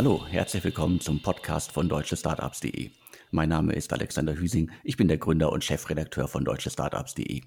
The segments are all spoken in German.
Hallo, herzlich willkommen zum Podcast von deutschestartups.de. Mein Name ist Alexander Hüsing, ich bin der Gründer und Chefredakteur von deutschestartups.de.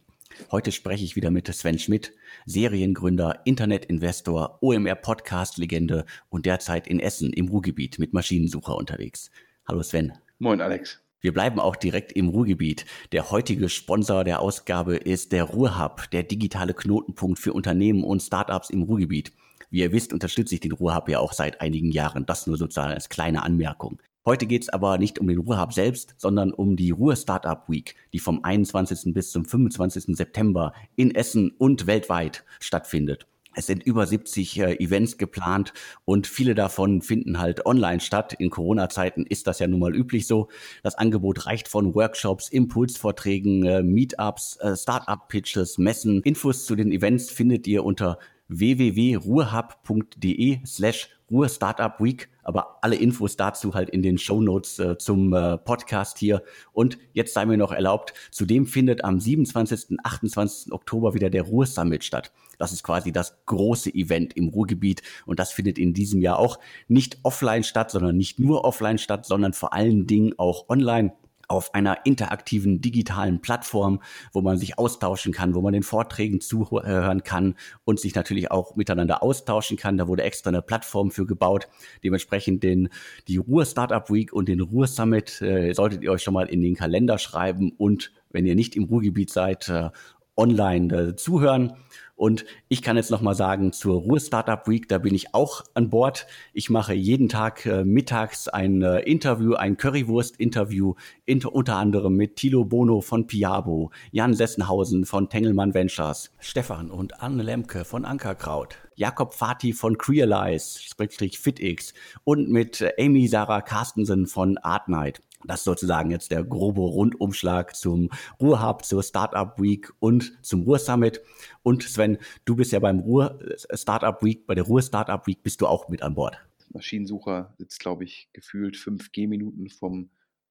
Heute spreche ich wieder mit Sven Schmidt, Seriengründer, Internetinvestor, OMR-Podcast-Legende und derzeit in Essen im Ruhrgebiet mit Maschinensucher unterwegs. Hallo Sven. Moin Alex. Wir bleiben auch direkt im Ruhrgebiet. Der heutige Sponsor der Ausgabe ist der Ruhrhub, der digitale Knotenpunkt für Unternehmen und Startups im Ruhrgebiet. Wie ihr wisst, unterstütze ich den Ruhrhub ja auch seit einigen Jahren. Das nur sozusagen als kleine Anmerkung. Heute geht es aber nicht um den Ruhrhub selbst, sondern um die Ruhr Startup Week, die vom 21. bis zum 25. September in Essen und weltweit stattfindet. Es sind über 70 äh, Events geplant und viele davon finden halt online statt. In Corona-Zeiten ist das ja nun mal üblich so. Das Angebot reicht von Workshops, Impulsvorträgen, äh, Meetups, äh, Startup-Pitches, Messen. Infos zu den Events findet ihr unter www.ruhrhub.de slash Ruhr Startup Week. Aber alle Infos dazu halt in den Show Notes äh, zum äh, Podcast hier. Und jetzt sei mir noch erlaubt, zudem findet am 27. 28. Oktober wieder der Ruhr Summit statt. Das ist quasi das große Event im Ruhrgebiet und das findet in diesem Jahr auch nicht offline statt, sondern nicht nur offline statt, sondern vor allen Dingen auch online auf einer interaktiven digitalen Plattform, wo man sich austauschen kann, wo man den Vorträgen zuhören kann und sich natürlich auch miteinander austauschen kann. Da wurde extra eine Plattform für gebaut. Dementsprechend den, die Ruhr Startup Week und den Ruhr Summit äh, solltet ihr euch schon mal in den Kalender schreiben und wenn ihr nicht im Ruhrgebiet seid, äh, online äh, zuhören. Und ich kann jetzt nochmal sagen, zur Ruhr Startup Week, da bin ich auch an Bord. Ich mache jeden Tag äh, mittags ein äh, Interview, ein Currywurst-Interview, inter, unter anderem mit Thilo Bono von Piabo, Jan Sessenhausen von Tengelmann Ventures, Stefan und Anne Lemke von Ankerkraut, Jakob Fati von Crealize, FitX und mit äh, Amy Sarah Carstensen von Artnight. Das ist sozusagen jetzt der grobe Rundumschlag zum Ruhrhub, zur Startup Week und zum Ruhr Summit. Und Sven, du bist ja beim Ruhr äh, Startup Week, bei der Ruhr Startup Week bist du auch mit an Bord. Maschinensucher sitzt, glaube ich, gefühlt fünf Gehminuten vom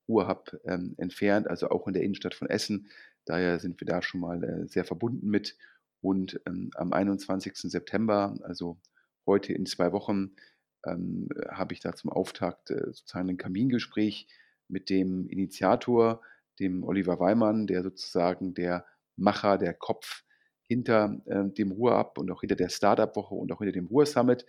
Ruhrhub ähm, entfernt, also auch in der Innenstadt von Essen. Daher sind wir da schon mal äh, sehr verbunden mit. Und ähm, am 21. September, also heute in zwei Wochen, ähm, habe ich da zum Auftakt äh, sozusagen ein Kamingespräch mit dem Initiator, dem Oliver Weimann, der sozusagen der Macher, der Kopf hinter äh, dem Ruhr-Up und auch hinter der Startup-Woche und auch hinter dem Ruhr-Summit.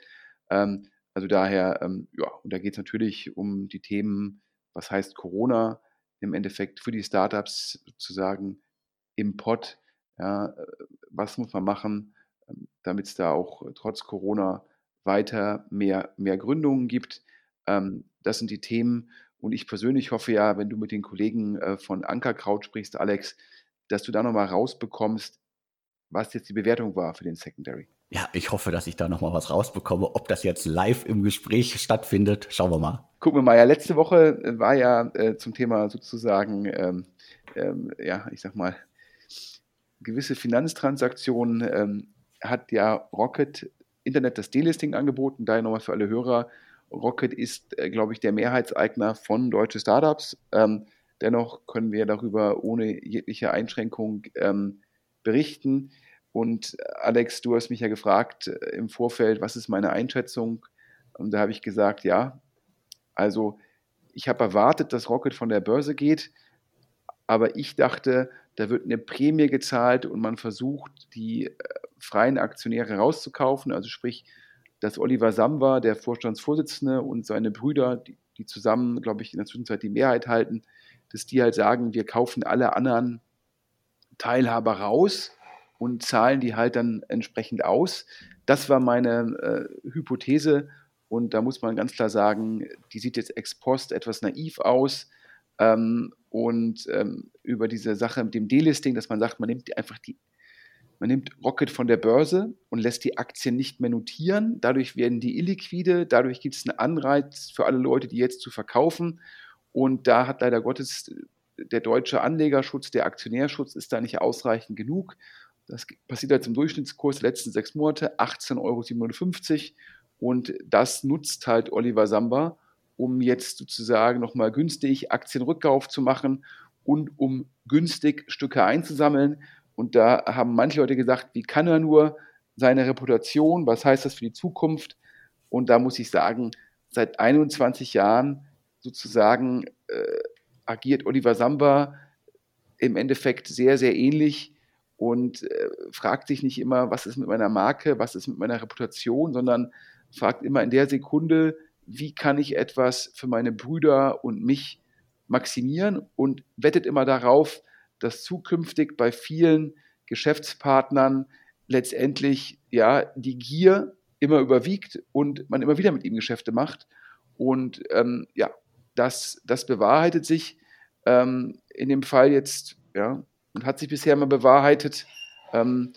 Ähm, also daher, ähm, ja, und da geht es natürlich um die Themen, was heißt Corona im Endeffekt für die Startups sozusagen im Pod. Ja, äh, was muss man machen, ähm, damit es da auch trotz Corona weiter mehr, mehr Gründungen gibt. Ähm, das sind die Themen, und ich persönlich hoffe ja, wenn du mit den Kollegen äh, von Ankerkraut sprichst, Alex, dass du da nochmal rausbekommst, was jetzt die Bewertung war für den Secondary. Ja, ich hoffe, dass ich da nochmal was rausbekomme. Ob das jetzt live im Gespräch stattfindet, schauen wir mal. Gucken wir mal. Ja, letzte Woche äh, war ja äh, zum Thema sozusagen, ähm, ähm, ja, ich sag mal, gewisse Finanztransaktionen ähm, hat ja Rocket Internet das Delisting angeboten. Daher nochmal für alle Hörer, Rocket ist, äh, glaube ich, der Mehrheitseigner von deutschen Startups. Ähm, dennoch können wir darüber ohne jegliche Einschränkung ähm, berichten. Und äh, Alex, du hast mich ja gefragt äh, im Vorfeld, was ist meine Einschätzung? Und da habe ich gesagt, ja, also ich habe erwartet, dass Rocket von der Börse geht, aber ich dachte, da wird eine Prämie gezahlt und man versucht, die äh, freien Aktionäre rauszukaufen, also sprich, dass Oliver Samba, der Vorstandsvorsitzende und seine Brüder, die, die zusammen, glaube ich, in der Zwischenzeit die Mehrheit halten, dass die halt sagen, wir kaufen alle anderen Teilhaber raus und zahlen die halt dann entsprechend aus. Das war meine äh, Hypothese und da muss man ganz klar sagen, die sieht jetzt ex post etwas naiv aus. Ähm, und ähm, über diese Sache mit dem Delisting, dass man sagt, man nimmt einfach die man nimmt Rocket von der Börse und lässt die Aktien nicht mehr notieren. Dadurch werden die illiquide. Dadurch gibt es einen Anreiz für alle Leute, die jetzt zu verkaufen. Und da hat leider Gottes der deutsche Anlegerschutz, der Aktionärschutz ist da nicht ausreichend genug. Das passiert halt zum Durchschnittskurs der letzten sechs Monate, 18,57 Euro. Und das nutzt halt Oliver Samba, um jetzt sozusagen nochmal günstig Aktienrückkauf zu machen und um günstig Stücke einzusammeln. Und da haben manche Leute gesagt, wie kann er nur seine Reputation, was heißt das für die Zukunft? Und da muss ich sagen, seit 21 Jahren sozusagen äh, agiert Oliver Samba im Endeffekt sehr, sehr ähnlich und äh, fragt sich nicht immer, was ist mit meiner Marke, was ist mit meiner Reputation, sondern fragt immer in der Sekunde, wie kann ich etwas für meine Brüder und mich maximieren und wettet immer darauf, dass zukünftig bei vielen Geschäftspartnern letztendlich ja die Gier immer überwiegt und man immer wieder mit ihm Geschäfte macht. Und ähm, ja, das, das bewahrheitet sich ähm, in dem Fall jetzt, ja, und hat sich bisher immer bewahrheitet. Ähm,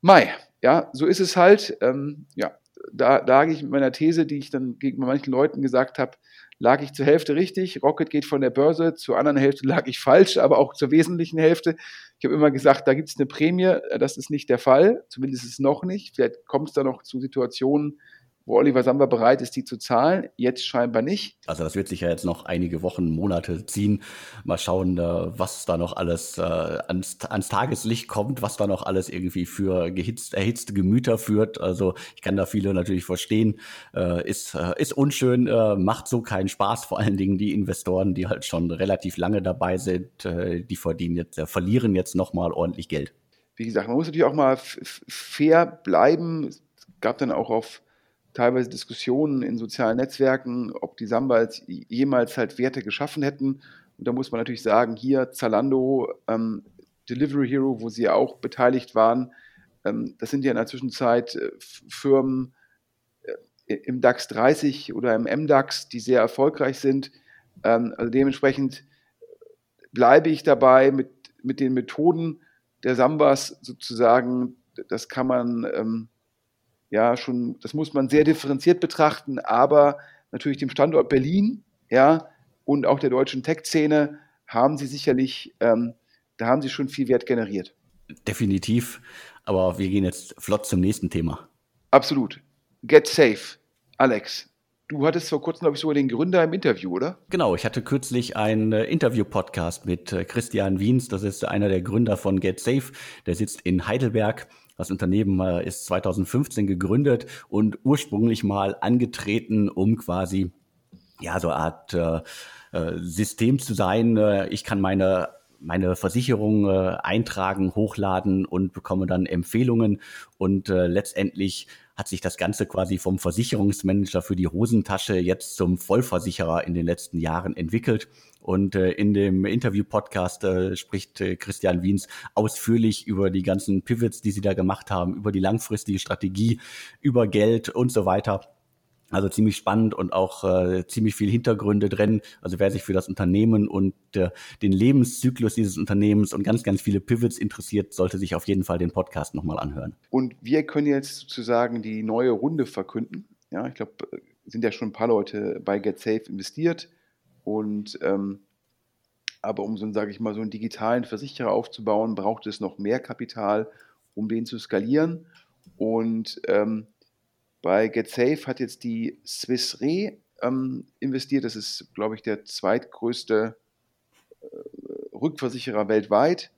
Mai, ja, so ist es halt. Ähm, ja, da lag ich mit meiner These, die ich dann gegen manchen Leuten gesagt habe, lag ich zur Hälfte richtig. Rocket geht von der Börse, zur anderen Hälfte lag ich falsch, aber auch zur wesentlichen Hälfte. Ich habe immer gesagt, da gibt es eine Prämie. Das ist nicht der Fall, zumindest ist es noch nicht. Vielleicht kommt es da noch zu Situationen, wo Oliver Samba bereit ist, die zu zahlen. Jetzt scheinbar nicht. Also das wird sich ja jetzt noch einige Wochen, Monate ziehen. Mal schauen, äh, was da noch alles äh, ans, ans Tageslicht kommt, was da noch alles irgendwie für gehitzt, erhitzte Gemüter führt. Also ich kann da viele natürlich verstehen. Äh, ist, ist unschön, macht so keinen Spaß. Vor allen Dingen die Investoren, die halt schon relativ lange dabei sind, die verdienen jetzt, verlieren jetzt nochmal ordentlich Geld. Wie gesagt, man muss natürlich auch mal fair bleiben. Es gab dann auch auf teilweise Diskussionen in sozialen Netzwerken, ob die Sambals jemals halt Werte geschaffen hätten. Und da muss man natürlich sagen, hier Zalando, ähm, Delivery Hero, wo sie ja auch beteiligt waren, ähm, das sind ja in der Zwischenzeit äh, Firmen äh, im DAX 30 oder im MDAX, die sehr erfolgreich sind. Ähm, also dementsprechend bleibe ich dabei mit, mit den Methoden der Sambas sozusagen. Das kann man ähm, ja schon, das muss man sehr differenziert betrachten, aber natürlich dem Standort Berlin, ja, und auch der deutschen Tech-Szene haben sie sicherlich, ähm, da haben sie schon viel Wert generiert. Definitiv, aber wir gehen jetzt flott zum nächsten Thema. Absolut. Get safe. Alex, Du hattest vor kurzem, glaube ich, sogar den Gründer im Interview, oder? Genau, ich hatte kürzlich einen äh, Interview-Podcast mit äh, Christian Wiens, das ist einer der Gründer von GetSafe. Der sitzt in Heidelberg das Unternehmen äh, ist 2015 gegründet und ursprünglich mal angetreten, um quasi ja so eine Art äh, äh, System zu sein. Äh, ich kann meine meine Versicherung äh, eintragen, hochladen und bekomme dann Empfehlungen und äh, letztendlich hat sich das Ganze quasi vom Versicherungsmanager für die Hosentasche jetzt zum Vollversicherer in den letzten Jahren entwickelt. Und äh, in dem Interview-Podcast äh, spricht äh, Christian Wiens ausführlich über die ganzen Pivots, die sie da gemacht haben, über die langfristige Strategie, über Geld und so weiter. Also ziemlich spannend und auch äh, ziemlich viel Hintergründe drin. Also wer sich für das Unternehmen und äh, den Lebenszyklus dieses Unternehmens und ganz, ganz viele Pivots interessiert, sollte sich auf jeden Fall den Podcast nochmal anhören. Und wir können jetzt sozusagen die neue Runde verkünden. Ja, ich glaube, äh, sind ja schon ein paar Leute bei GetSafe investiert. Und ähm, aber um so, sage ich mal, so einen digitalen Versicherer aufzubauen, braucht es noch mehr Kapital, um den zu skalieren. Und ähm, bei GetSafe hat jetzt die Swiss Re ähm, investiert. Das ist, glaube ich, der zweitgrößte äh, Rückversicherer weltweit.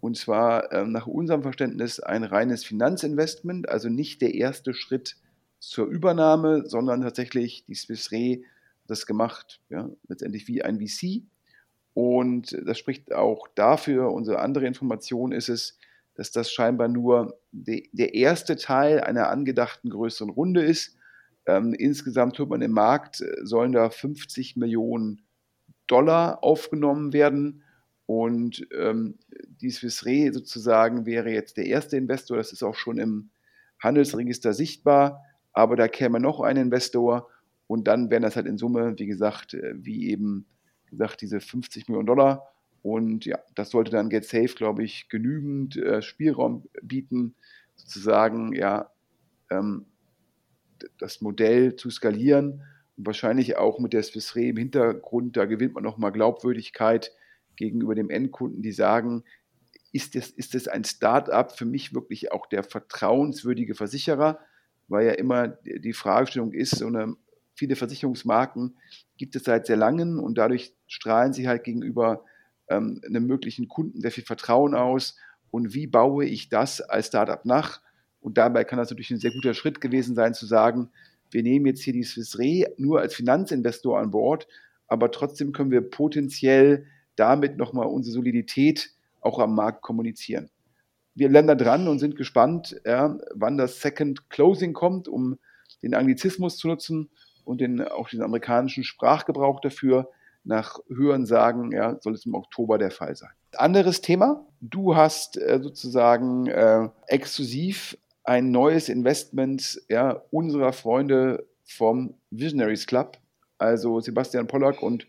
Und zwar äh, nach unserem Verständnis ein reines Finanzinvestment, also nicht der erste Schritt zur Übernahme, sondern tatsächlich die Swiss Re das gemacht, ja, letztendlich wie ein VC. Und das spricht auch dafür, unsere andere Information ist es, dass das scheinbar nur de, der erste Teil einer angedachten größeren Runde ist. Ähm, insgesamt hört man im Markt, äh, sollen da 50 Millionen Dollar aufgenommen werden. Und ähm, die Swiss Re sozusagen wäre jetzt der erste Investor. Das ist auch schon im Handelsregister sichtbar. Aber da käme noch ein Investor. Und dann wären das halt in Summe, wie gesagt, äh, wie eben gesagt, diese 50 Millionen Dollar. Und ja, das sollte dann Get Safe, glaube ich, genügend äh, Spielraum bieten, sozusagen, ja, ähm, das Modell zu skalieren und wahrscheinlich auch mit der Swiss Re im Hintergrund, da gewinnt man nochmal Glaubwürdigkeit gegenüber dem Endkunden, die sagen, ist das, ist das ein Start-up für mich wirklich auch der vertrauenswürdige Versicherer? Weil ja immer die Fragestellung ist, so eine, viele Versicherungsmarken gibt es seit sehr langem und dadurch strahlen sie halt gegenüber ähm, einem möglichen Kunden sehr viel Vertrauen aus und wie baue ich das als Startup nach? Und dabei kann das natürlich ein sehr guter Schritt gewesen sein, zu sagen, wir nehmen jetzt hier die Swiss Re nur als Finanzinvestor an Bord, aber trotzdem können wir potenziell damit nochmal unsere Solidität auch am Markt kommunizieren. Wir lernen da dran und sind gespannt, ja, wann das Second Closing kommt, um den Anglizismus zu nutzen und den, auch den amerikanischen Sprachgebrauch dafür. Nach Hören sagen, ja, soll es im Oktober der Fall sein. Anderes Thema. Du hast äh, sozusagen äh, exklusiv ein neues Investment ja, unserer Freunde vom Visionaries Club, also Sebastian Pollack und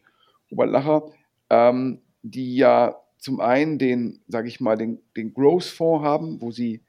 Robert Lacher, ähm, die ja zum einen den, sage ich mal, den, den Growth-Fonds haben, wo sie,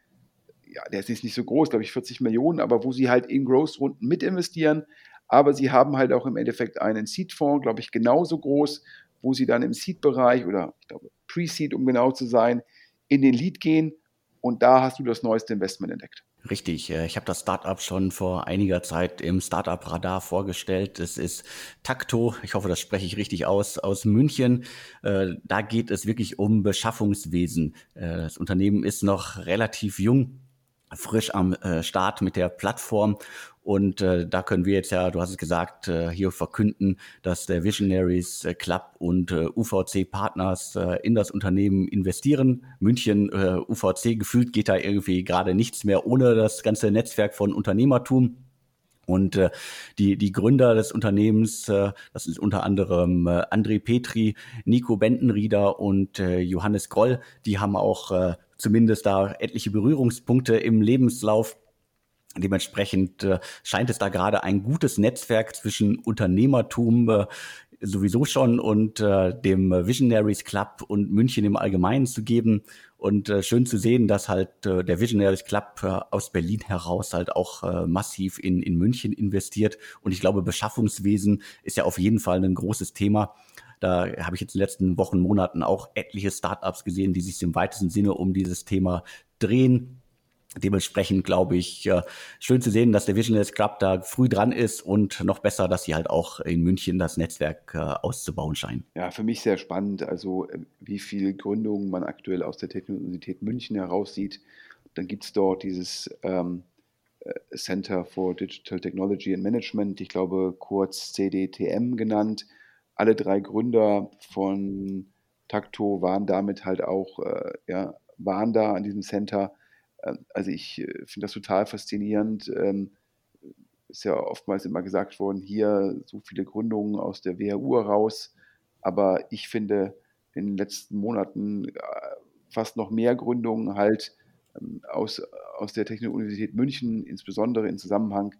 ja, der ist nicht so groß, glaube ich, 40 Millionen, aber wo sie halt in Growth-Runden mit investieren. Aber sie haben halt auch im Endeffekt einen Seed-Fonds, glaube ich, genauso groß, wo sie dann im Seed-Bereich oder ich glaube Pre-Seed, um genau zu sein, in den Lead gehen und da hast du das neueste Investment entdeckt. Richtig, äh, ich habe das Startup schon vor einiger Zeit im Startup Radar vorgestellt. Es ist Takto, ich hoffe, das spreche ich richtig aus, aus München. Äh, da geht es wirklich um Beschaffungswesen. Äh, das Unternehmen ist noch relativ jung, frisch am äh, Start mit der Plattform. Und äh, da können wir jetzt ja, du hast es gesagt, äh, hier verkünden, dass der Visionaries äh, Club und äh, UVC Partners äh, in das Unternehmen investieren. München, äh, UVC, gefühlt geht da irgendwie gerade nichts mehr ohne das ganze Netzwerk von Unternehmertum. Und äh, die, die Gründer des Unternehmens, äh, das ist unter anderem äh, André Petri, Nico Bentenrieder und äh, Johannes Groll, die haben auch äh, zumindest da etliche Berührungspunkte im Lebenslauf. Dementsprechend äh, scheint es da gerade ein gutes Netzwerk zwischen Unternehmertum äh, sowieso schon und äh, dem Visionaries Club und München im Allgemeinen zu geben. Und äh, schön zu sehen, dass halt äh, der Visionaries Club äh, aus Berlin heraus halt auch äh, massiv in, in München investiert. Und ich glaube, Beschaffungswesen ist ja auf jeden Fall ein großes Thema. Da habe ich jetzt in den letzten Wochen, Monaten auch etliche Startups gesehen, die sich im weitesten Sinne um dieses Thema drehen. Dementsprechend glaube ich, äh, schön zu sehen, dass der Visionaries Club da früh dran ist und noch besser, dass sie halt auch in München das Netzwerk äh, auszubauen scheinen. Ja, für mich sehr spannend, also äh, wie viele Gründungen man aktuell aus der Technologie München heraussieht. Dann gibt es dort dieses ähm, Center for Digital Technology and Management, ich glaube kurz CDTM genannt, alle drei Gründer von Takto waren damit halt auch, äh, ja, waren da an diesem Center. Ähm, also ich äh, finde das total faszinierend. Ähm, ist ja oftmals immer gesagt worden, hier so viele Gründungen aus der WHU heraus. Aber ich finde in den letzten Monaten äh, fast noch mehr Gründungen halt ähm, aus, aus der Technischen Universität München, insbesondere in Zusammenhang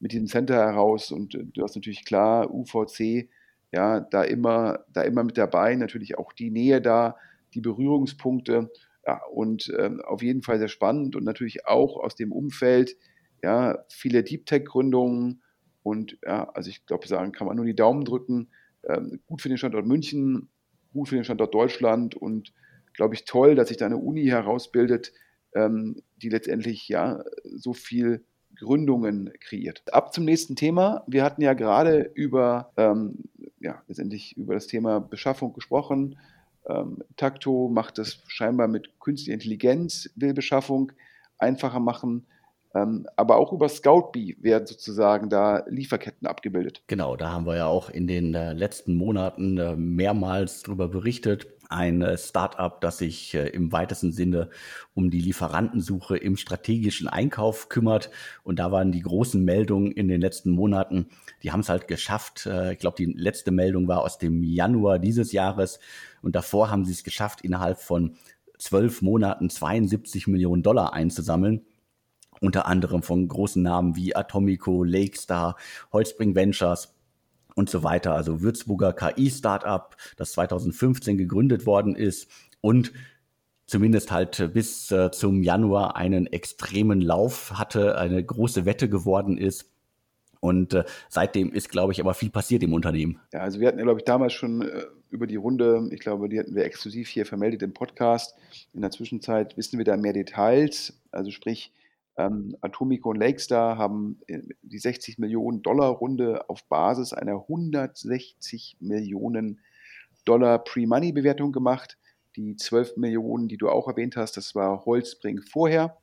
mit diesem Center heraus. Und äh, du hast natürlich klar, UVC ja, da immer, da immer mit dabei, natürlich auch die Nähe da, die Berührungspunkte, ja, und ähm, auf jeden Fall sehr spannend und natürlich auch aus dem Umfeld, ja, viele Deep Tech-Gründungen und ja, also ich glaube, sagen kann man nur die Daumen drücken. Ähm, gut für den Standort München, gut für den Standort Deutschland und glaube ich toll, dass sich da eine Uni herausbildet, ähm, die letztendlich ja so viel Gründungen kreiert. Ab zum nächsten Thema. Wir hatten ja gerade über, ähm, ja, letztendlich über das Thema Beschaffung gesprochen. Ähm, Takto macht das scheinbar mit künstlicher Intelligenz, will Beschaffung einfacher machen. Ähm, aber auch über Scoutbee werden sozusagen da Lieferketten abgebildet. Genau, da haben wir ja auch in den äh, letzten Monaten äh, mehrmals darüber berichtet. Ein äh, Startup, das sich äh, im weitesten Sinne um die Lieferantensuche im strategischen Einkauf kümmert. Und da waren die großen Meldungen in den letzten Monaten. Die haben es halt geschafft. Äh, ich glaube, die letzte Meldung war aus dem Januar dieses Jahres. Und davor haben sie es geschafft, innerhalb von zwölf Monaten 72 Millionen Dollar einzusammeln unter anderem von großen Namen wie Atomico, Lakestar, Holzbring Ventures und so weiter. Also Würzburger KI-Startup, das 2015 gegründet worden ist und zumindest halt bis äh, zum Januar einen extremen Lauf hatte, eine große Wette geworden ist. Und äh, seitdem ist, glaube ich, aber viel passiert im Unternehmen. Ja, also wir hatten ja, glaube ich, damals schon äh, über die Runde, ich glaube, die hatten wir exklusiv hier vermeldet im Podcast. In der Zwischenzeit wissen wir da mehr Details. Also sprich, ähm, Atomico und Lakestar haben äh, die 60 Millionen Dollar Runde auf Basis einer 160 Millionen Dollar Pre-Money-Bewertung gemacht. Die 12 Millionen, die du auch erwähnt hast, das war Holzbring vorher.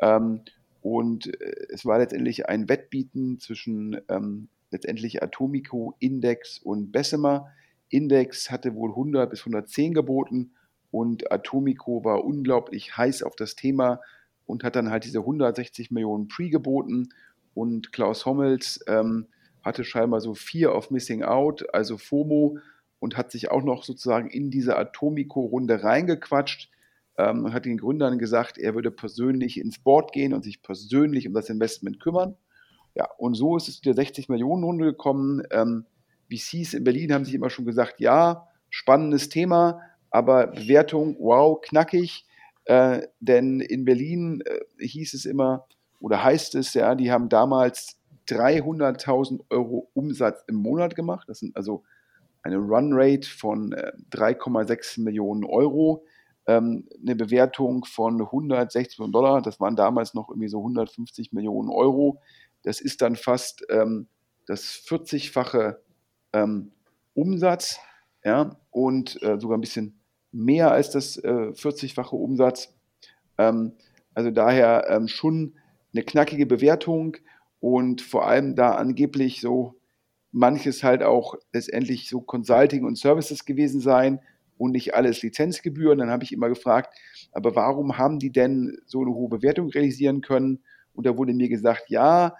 Ähm, Und äh, es war letztendlich ein Wettbieten zwischen ähm, letztendlich Atomico, Index und Bessemer. Index hatte wohl 100 bis 110 geboten und Atomico war unglaublich heiß auf das Thema und hat dann halt diese 160 Millionen Pre geboten und Klaus Hommels ähm, hatte scheinbar so Fear of Missing Out, also FOMO und hat sich auch noch sozusagen in diese Atomico-Runde reingequatscht ähm, und hat den Gründern gesagt, er würde persönlich ins Board gehen und sich persönlich um das Investment kümmern. Ja, und so ist es zu der 60 Millionen Runde gekommen. Ähm, VCs in Berlin haben sich immer schon gesagt, ja, spannendes Thema, aber Bewertung, wow, knackig. Äh, denn in Berlin äh, hieß es immer oder heißt es ja, die haben damals 300.000 Euro Umsatz im Monat gemacht. Das sind also eine Runrate von äh, 3,6 Millionen Euro. Ähm, eine Bewertung von 160 Millionen Dollar, das waren damals noch irgendwie so 150 Millionen Euro. Das ist dann fast ähm, das 40-fache ähm, Umsatz ja, und äh, sogar ein bisschen mehr als das äh, 40-fache Umsatz. Ähm, also daher ähm, schon eine knackige Bewertung und vor allem da angeblich so manches halt auch letztendlich so Consulting und Services gewesen sein und nicht alles Lizenzgebühren. Dann habe ich immer gefragt, aber warum haben die denn so eine hohe Bewertung realisieren können? Und da wurde mir gesagt, ja,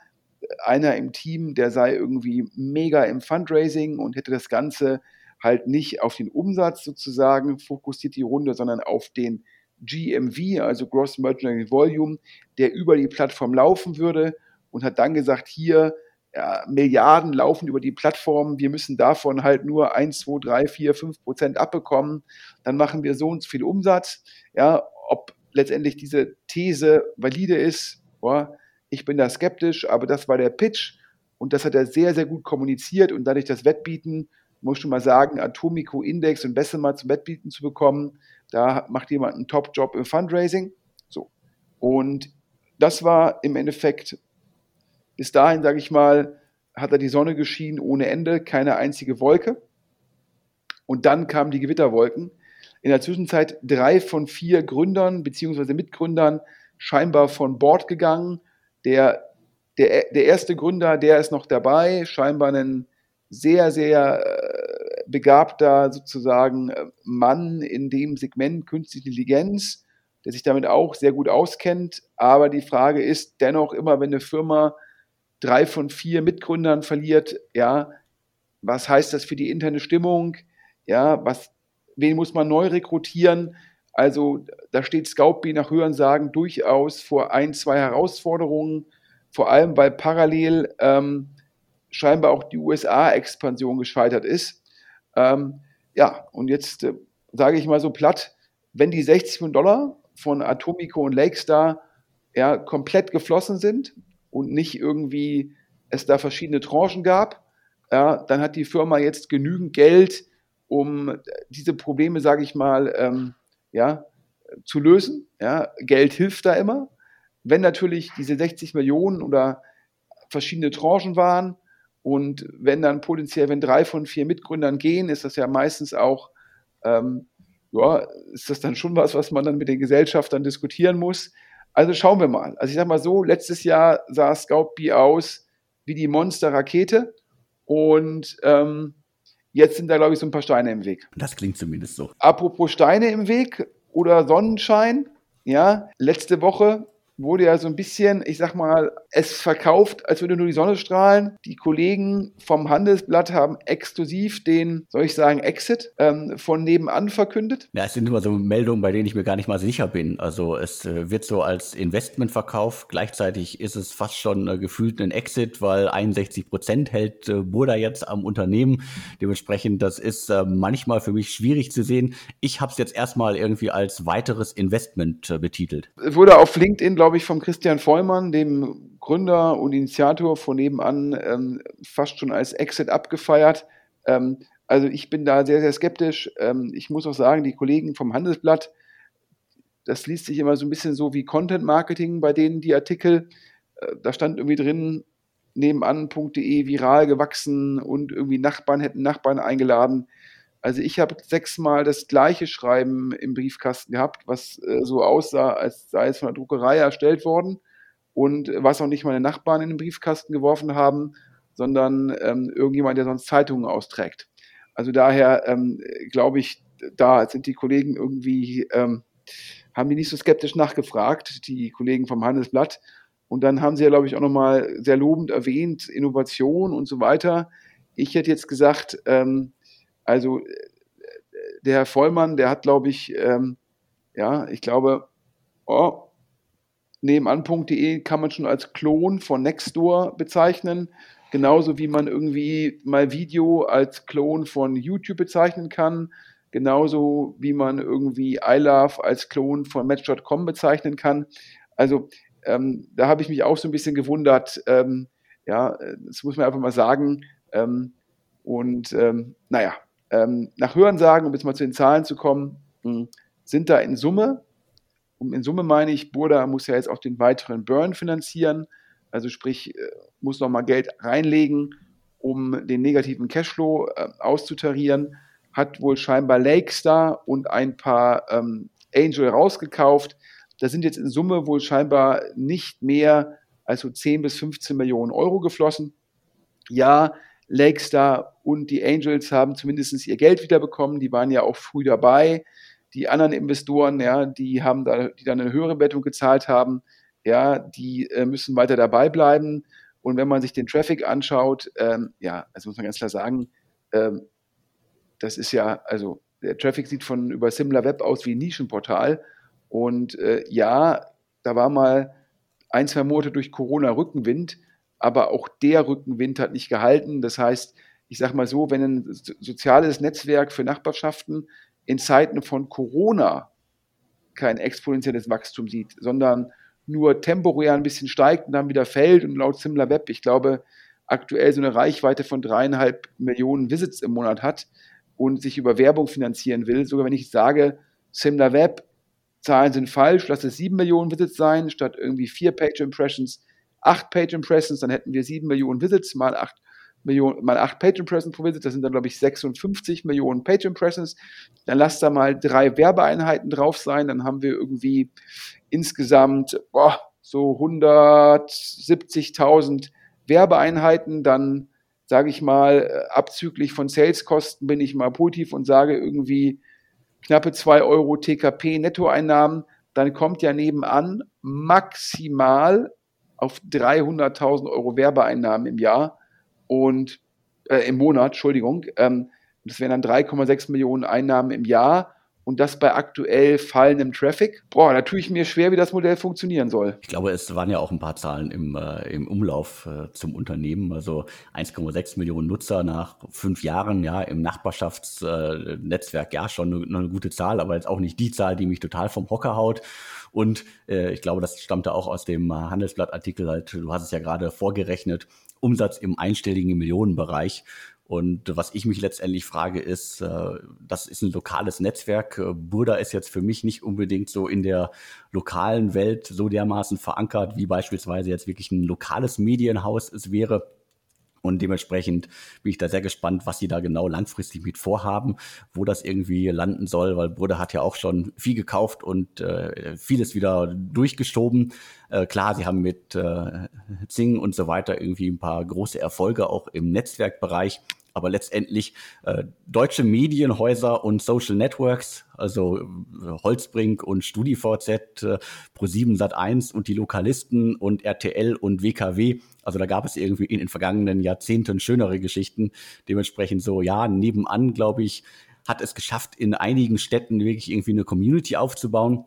einer im Team, der sei irgendwie mega im Fundraising und hätte das Ganze halt nicht auf den Umsatz sozusagen fokussiert, die Runde, sondern auf den GMV, also Gross Merchandising Volume, der über die Plattform laufen würde und hat dann gesagt, hier ja, Milliarden laufen über die Plattform, wir müssen davon halt nur 1, 2, 3, 4, 5 Prozent abbekommen, dann machen wir so und so viel Umsatz. Ja, ob letztendlich diese These valide ist, boah, ich bin da skeptisch, aber das war der Pitch und das hat er sehr, sehr gut kommuniziert und dadurch das Wettbieten, muss schon mal sagen, Atomico Index und Bessemer zum Wettbieten zu bekommen, da macht jemand einen Top-Job im Fundraising. So. Und das war im Endeffekt bis dahin, sage ich mal, hat er die Sonne geschienen ohne Ende, keine einzige Wolke. Und dann kamen die Gewitterwolken. In der Zwischenzeit drei von vier Gründern bzw. Mitgründern scheinbar von Bord gegangen. Der, der, der erste Gründer, der ist noch dabei, scheinbar ein sehr, sehr äh, begabter sozusagen äh, Mann in dem Segment künstliche Intelligenz, der sich damit auch sehr gut auskennt. Aber die Frage ist dennoch immer, wenn eine Firma drei von vier Mitgründern verliert, ja, was heißt das für die interne Stimmung? Ja, was, wen muss man neu rekrutieren? Also da steht Scoutbee nach Hörensagen durchaus vor ein, zwei Herausforderungen, vor allem weil parallel ähm, scheinbar auch die USA-Expansion gescheitert ist. Ähm, ja, und jetzt äh, sage ich mal so platt, wenn die 60 Millionen Dollar von Atomico und Lakestar ja, komplett geflossen sind, und nicht irgendwie es da verschiedene Tranchen gab, ja, dann hat die Firma jetzt genügend Geld, um diese Probleme, sage ich mal, ähm, ja, zu lösen. Ja. Geld hilft da immer. Wenn natürlich diese 60 Millionen oder verschiedene Tranchen waren und wenn dann potenziell, wenn drei von vier Mitgründern gehen, ist das ja meistens auch, ähm, ja, ist das dann schon was, was man dann mit den Gesellschaftern diskutieren muss. Also schauen wir mal. Also ich sage mal so, letztes Jahr sah Scoutbee aus wie die Monster-Rakete und ähm, jetzt sind da, glaube ich, so ein paar Steine im Weg. Das klingt zumindest so. Apropos Steine im Weg oder Sonnenschein, ja, letzte Woche wurde ja so ein bisschen, ich sag mal, es verkauft, als würde nur die Sonne strahlen. Die Kollegen vom Handelsblatt haben exklusiv den, soll ich sagen, Exit ähm, von nebenan verkündet. Ja, es sind immer so Meldungen, bei denen ich mir gar nicht mal sicher bin. Also es äh, wird so als Investment verkauft. Gleichzeitig ist es fast schon äh, gefühlt ein Exit, weil 61 Prozent hält äh, Burda jetzt am Unternehmen. Dementsprechend, das ist äh, manchmal für mich schwierig zu sehen. Ich habe es jetzt erstmal irgendwie als weiteres Investment äh, betitelt. Wurde auf LinkedIn, glaube glaube ich, vom Christian Vollmann, dem Gründer und Initiator von nebenan, ähm, fast schon als Exit abgefeiert. Ähm, also ich bin da sehr, sehr skeptisch. Ähm, ich muss auch sagen, die Kollegen vom Handelsblatt, das liest sich immer so ein bisschen so wie Content Marketing bei denen, die Artikel. Äh, da stand irgendwie drin, nebenan.de viral gewachsen und irgendwie Nachbarn hätten Nachbarn eingeladen. Also ich habe sechsmal das gleiche Schreiben im Briefkasten gehabt, was äh, so aussah, als sei es von der Druckerei erstellt worden. und was auch nicht meine Nachbarn in den Briefkasten geworfen haben, sondern ähm, irgendjemand, der sonst Zeitungen austrägt. Also daher ähm, glaube ich, da sind die Kollegen irgendwie, ähm, haben die nicht so skeptisch nachgefragt, die Kollegen vom Handelsblatt. Und dann haben sie ja, glaube ich, auch nochmal sehr lobend erwähnt, Innovation und so weiter. Ich hätte jetzt gesagt, ähm, also der Herr Vollmann, der hat, glaube ich, ähm, ja, ich glaube, oh, nebenan.de kann man schon als Klon von Nextdoor bezeichnen. Genauso wie man irgendwie mal Video als Klon von YouTube bezeichnen kann. Genauso wie man irgendwie iLove als Klon von Match.com bezeichnen kann. Also ähm, da habe ich mich auch so ein bisschen gewundert. Ähm, ja, das muss man einfach mal sagen. Ähm, und ähm, naja, ähm, nach Hörensagen, um jetzt mal zu den Zahlen zu kommen, hm, sind da in Summe, und in Summe meine ich, Burda muss ja jetzt auch den weiteren Burn finanzieren, also sprich, äh, muss nochmal Geld reinlegen, um den negativen Cashflow äh, auszutarieren, hat wohl scheinbar Lakestar und ein paar ähm, Angel rausgekauft. Da sind jetzt in Summe wohl scheinbar nicht mehr als so 10 bis 15 Millionen Euro geflossen. Ja, Lakestar und die Angels haben zumindest ihr Geld wiederbekommen. Die waren ja auch früh dabei. Die anderen Investoren, ja, die haben da, die dann eine höhere Bettung gezahlt haben, ja, die äh, müssen weiter dabei bleiben. Und wenn man sich den Traffic anschaut, ähm, ja, also muss man ganz klar sagen, ähm, das ist ja, also der Traffic sieht von über SimilarWeb aus wie ein Nischenportal. Und äh, ja, da war mal ein, zwei Monate durch Corona Rückenwind, aber auch der Rückenwind hat nicht gehalten. Das heißt, ich sage mal so, wenn ein soziales Netzwerk für Nachbarschaften in Zeiten von Corona kein exponentielles Wachstum sieht, sondern nur temporär ein bisschen steigt und dann wieder fällt und laut SimilarWeb, ich glaube, aktuell so eine Reichweite von dreieinhalb Millionen Visits im Monat hat und sich über Werbung finanzieren will, sogar wenn ich sage, SimilarWeb, Zahlen sind falsch, lass es sieben Millionen Visits sein, statt irgendwie vier Page Impressions, acht Page Impressions, dann hätten wir sieben Millionen Visits mal acht Millionen, mal acht Page Impressions pro Visit, das sind dann, glaube ich, 56 Millionen Page Impressions. Dann lasst da mal drei Werbeeinheiten drauf sein, dann haben wir irgendwie insgesamt boah, so 170.000 Werbeeinheiten, dann sage ich mal, abzüglich von Saleskosten bin ich mal positiv und sage irgendwie knappe 2 Euro TKP Nettoeinnahmen, dann kommt ja nebenan maximal auf 300.000 Euro Werbeeinnahmen im Jahr und äh, im Monat, Entschuldigung. Ähm, das wären dann 3,6 Millionen Einnahmen im Jahr und das bei aktuell fallendem Traffic. Boah, da tue ich mir schwer, wie das Modell funktionieren soll. Ich glaube, es waren ja auch ein paar Zahlen im, äh, im Umlauf äh, zum Unternehmen. Also 1,6 Millionen Nutzer nach fünf Jahren, ja, im Nachbarschaftsnetzwerk, äh, ja, schon eine, eine, gute Zahl, aber jetzt auch nicht die Zahl, die mich total vom Hocker haut. Und äh, ich glaube, das stammte auch aus dem Handelsblattartikel, halt, du hast es ja gerade vorgerechnet, Umsatz im einstelligen Millionenbereich. Und was ich mich letztendlich frage, ist, äh, das ist ein lokales Netzwerk. Äh, Burda ist jetzt für mich nicht unbedingt so in der lokalen Welt so dermaßen verankert, wie beispielsweise jetzt wirklich ein lokales Medienhaus es wäre. Und dementsprechend bin ich da sehr gespannt, was sie da genau langfristig mit vorhaben, wo das irgendwie landen soll, weil Bruder hat ja auch schon viel gekauft und äh, vieles wieder durchgeschoben. Äh, klar, sie haben mit äh, Zing und so weiter irgendwie ein paar große Erfolge auch im Netzwerkbereich. Aber letztendlich äh, deutsche Medienhäuser und Social Networks, also äh, Holzbrink und StudiVZ, äh, Pro7 Sat1 und die Lokalisten und RTL und WKW, also da gab es irgendwie in den vergangenen Jahrzehnten schönere Geschichten. Dementsprechend so, ja, nebenan, glaube ich, hat es geschafft, in einigen Städten wirklich irgendwie eine Community aufzubauen.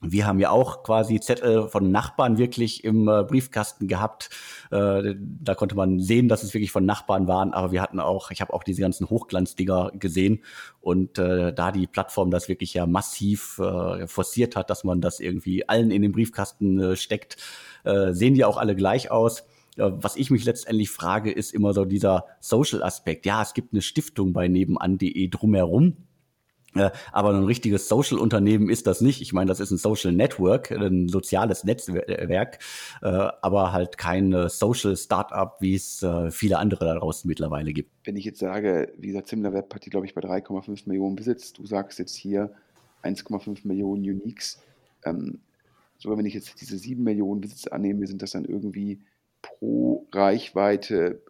Wir haben ja auch quasi Zettel von Nachbarn wirklich im äh, Briefkasten gehabt. Äh, da konnte man sehen, dass es wirklich von Nachbarn waren. Aber wir hatten auch, ich habe auch diese ganzen Hochglanzdinger gesehen. Und äh, da die Plattform das wirklich ja massiv äh, forciert hat, dass man das irgendwie allen in den Briefkasten äh, steckt, äh, sehen die auch alle gleich aus. Was ich mich letztendlich frage, ist immer so dieser Social-Aspekt. Ja, es gibt eine Stiftung bei nebenan.de drumherum aber ein richtiges Social-Unternehmen ist das nicht. Ich meine, das ist ein Social Network, ein soziales Netzwerk, äh, aber halt kein Social Startup, wie es äh, viele andere da draußen mittlerweile gibt. Wenn ich jetzt sage, wie gesagt, SimilarWeb hat die, glaube ich, bei 3,5 Millionen Besitz. Du sagst jetzt hier 1,5 Millionen Uniques. Ähm, So, wenn ich jetzt diese sieben Millionen Visits annehme, sind das dann irgendwie pro Reichweite,